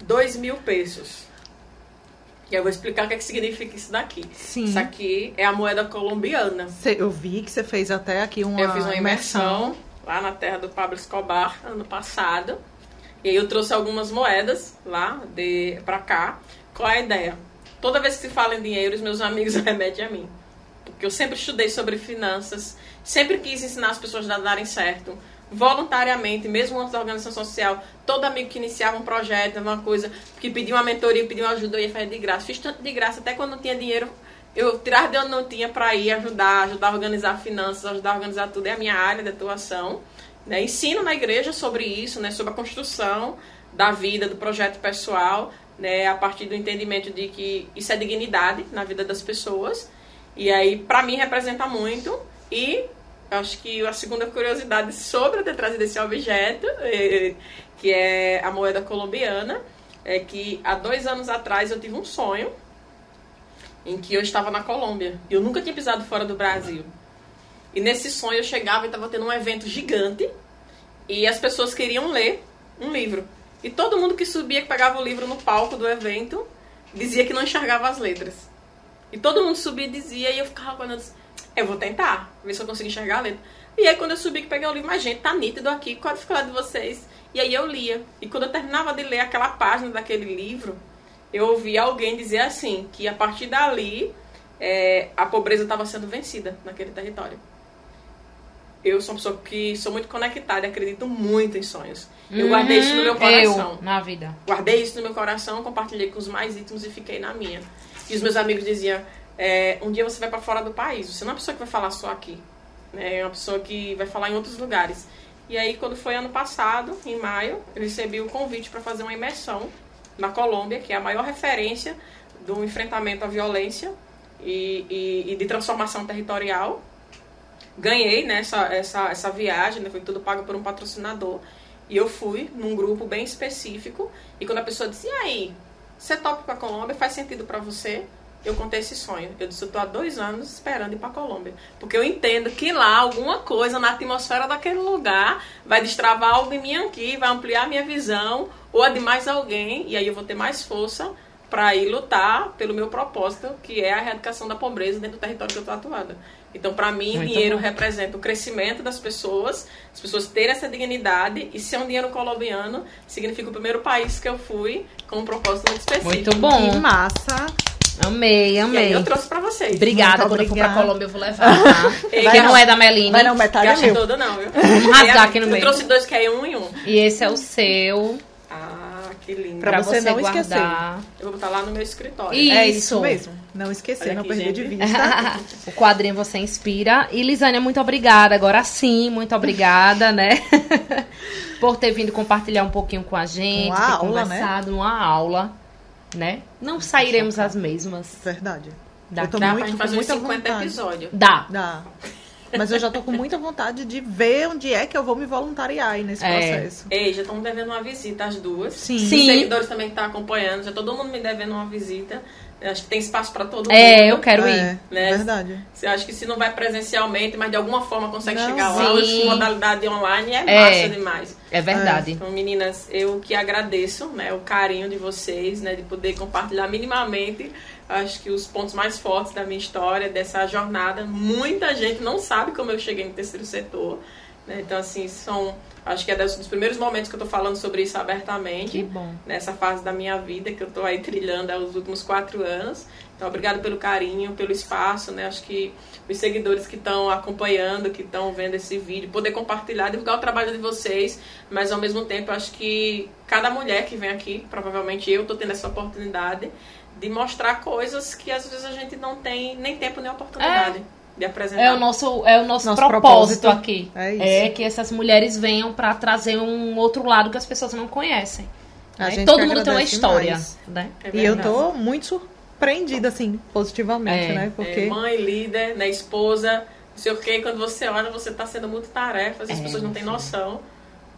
Dois mil pesos. E eu vou explicar o que, é que significa isso daqui. Sim. Isso aqui é a moeda colombiana. Cê- Eu vi que você fez até aqui uma, eu fiz uma imersão lá na terra do Pablo Escobar ano passado. E aí eu trouxe algumas moedas lá de pra cá. Qual é a ideia? Toda vez que se fala em dinheiro, os meus amigos [laughs] remetem a mim. Porque eu sempre estudei sobre finanças, sempre quis ensinar as pessoas a darem certo. voluntariamente, mesmo antes da organização social, todo amigo que iniciava um projeto, uma coisa, que pedia uma mentoria, pedia uma ajuda, eu ia fazer de graça. Fiz tanto de graça, até quando não tinha dinheiro, eu tirava de onde não tinha para ir ajudar, ajudar a organizar finanças, ajudar a organizar tudo. É a minha área de atuação. Né? Ensino na igreja sobre isso, né? sobre a construção da vida, do projeto pessoal, né? a partir do entendimento de que isso é dignidade na vida das pessoas. E aí, para mim, representa muito. E acho que a segunda curiosidade sobre ter trazido esse objeto, é, que é a moeda colombiana, é que há dois anos atrás eu tive um sonho em que eu estava na Colômbia. Eu nunca tinha pisado fora do Brasil. E nesse sonho eu chegava e estava tendo um evento gigante e as pessoas queriam ler um livro. E todo mundo que subia, que pegava o livro no palco do evento, dizia que não enxergava as letras. E todo mundo subia e dizia, e eu ficava olhando eu vou tentar, ver se eu consigo enxergar a letra. E aí quando eu subi que peguei o livro, mas gente, tá nítido aqui, qual a dificuldade de vocês? E aí eu lia. E quando eu terminava de ler aquela página daquele livro, eu ouvi alguém dizer assim, que a partir dali é, a pobreza estava sendo vencida naquele território. Eu sou uma pessoa que sou muito conectada, acredito muito em sonhos. Eu guardei isso no meu coração. Eu, na vida. Guardei isso no meu coração, compartilhei com os mais íntimos e fiquei na minha. E os meus amigos diziam, é, um dia você vai para fora do país. Você não é uma pessoa que vai falar só aqui. Né? É uma pessoa que vai falar em outros lugares. E aí, quando foi ano passado, em maio, eu recebi o convite para fazer uma imersão na Colômbia, que é a maior referência do enfrentamento à violência e, e, e de transformação territorial. Ganhei né, essa, essa, essa viagem, né, foi tudo pago por um patrocinador. E eu fui num grupo bem específico. E quando a pessoa disse, e aí, você topa para a Colômbia? Faz sentido para você? eu contei esse sonho. Eu disse, eu tô há dois anos esperando ir pra Colômbia. Porque eu entendo que lá alguma coisa na atmosfera daquele lugar vai destravar algo em mim aqui, vai ampliar minha visão, ou a de mais alguém, e aí eu vou ter mais força para ir lutar pelo meu propósito, que é a erradicação da pobreza dentro do território que eu tô atuada. Então, para mim, Muito dinheiro bom. representa o crescimento das pessoas, as pessoas terem essa dignidade, e ser um dinheiro colombiano significa o primeiro país que eu fui com um propósito muito específico. Muito bom. Que massa. Amei, amei. E eu trouxe pra vocês. Obrigada, quando eu for pra Colômbia eu vou levar, tá? [laughs] que não é da Meline. Vai não, metade é meu. todo não, viu? [laughs] Vamos rasgar aqui no meio. Eu trouxe dois que é um e um. E esse é o seu. Ah, que lindo. Pra, pra você, você, não guardar. esquecer. Eu vou botar lá no meu escritório. Isso. É isso mesmo. Não esquecer, aqui, não perder gente. de vista. [laughs] o quadrinho você inspira. E Lisânia, muito obrigada. Agora sim, muito obrigada, né? [laughs] Por ter vindo compartilhar um pouquinho com a gente, uma ter aula, né? conversado, né? uma aula né? Não sairemos as mesmas. Verdade. Dá, eu tô Dá muito, pra fazer 50 vontade. episódios. Dá. Dá. Mas eu já tô com muita vontade de ver onde é que eu vou me voluntariar aí nesse é. processo. Ei, já estamos devendo uma visita as duas. Sim. Os Sim. seguidores também que estão tá acompanhando. Já todo mundo me devendo uma visita. Acho que tem espaço para todo é, mundo. É, eu quero ir. É, né? verdade. Você acha que se não vai presencialmente, mas de alguma forma consegue não, chegar lá, hoje modalidade online é, é, massa demais. É verdade. Então, meninas, eu que agradeço, né, o carinho de vocês, né, de poder compartilhar minimamente acho que os pontos mais fortes da minha história, dessa jornada. Muita gente não sabe como eu cheguei no terceiro setor. Né? Então, assim, são. Acho que é dos primeiros momentos que eu tô falando sobre isso abertamente. Que bom. Nessa fase da minha vida que eu tô aí trilhando há os últimos quatro anos. Então, obrigado pelo carinho, pelo espaço, né? Acho que os seguidores que estão acompanhando, que estão vendo esse vídeo, poder compartilhar, divulgar o trabalho de vocês, mas ao mesmo tempo, acho que cada mulher que vem aqui, provavelmente eu tô tendo essa oportunidade de mostrar coisas que às vezes a gente não tem nem tempo nem oportunidade. É de apresentar. É o nosso, é o nosso, nosso propósito, propósito, aqui. É, é, que essas mulheres venham para trazer um outro lado que as pessoas não conhecem. Né? Todo mundo tem uma história. Né? É e eu tô muito surpreendida, assim, positivamente, é. né? Porque... É, mãe, líder, né, esposa, não sei o que, quando você olha, você tá sendo muito tarefas, as é, pessoas não têm noção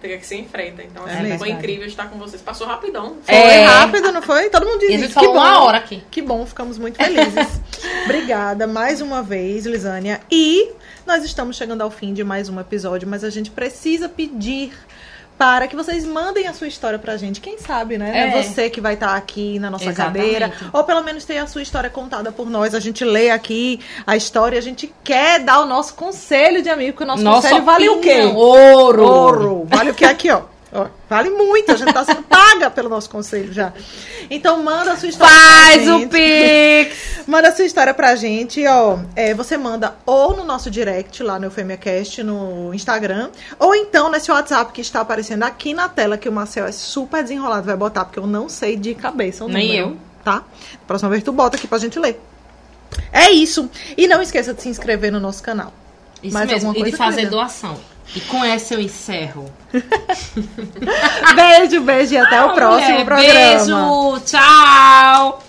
teria que se enfrenta. Então, assim, é foi incrível estar com vocês. Passou rapidão. Foi é. rápido, não foi? Todo mundo disse. Que bom, uma hora aqui. Que bom, ficamos muito felizes. [laughs] Obrigada mais uma vez, Lisânia. E nós estamos chegando ao fim de mais um episódio, mas a gente precisa pedir para que vocês mandem a sua história pra gente. Quem sabe, né? É, é você que vai estar tá aqui na nossa Exatamente. cadeira. Ou pelo menos ter a sua história contada por nós. A gente lê aqui a história. A gente quer dar o nosso conselho de amigo, que o nosso conselho vale o quê? Ouro! Ouro! Vale o que aqui, ó. Vale muito, a gente tá sendo paga pelo nosso conselho já. Então manda a sua história. Faz o. Pix! [laughs] Manda a sua história pra gente, ó. É, você manda ou no nosso direct lá no EufemiaCast no Instagram, ou então nesse WhatsApp que está aparecendo aqui na tela, que o Marcel é super desenrolado, vai botar, porque eu não sei de cabeça o Nem número, eu. Tá? Próxima vez tu bota aqui pra gente ler. É isso. E não esqueça de se inscrever no nosso canal. Isso Mais mesmo, e de fazer doação. E com essa eu encerro. [laughs] Beijo, beijo e até o próximo Mulher, programa. Beijo, tchau!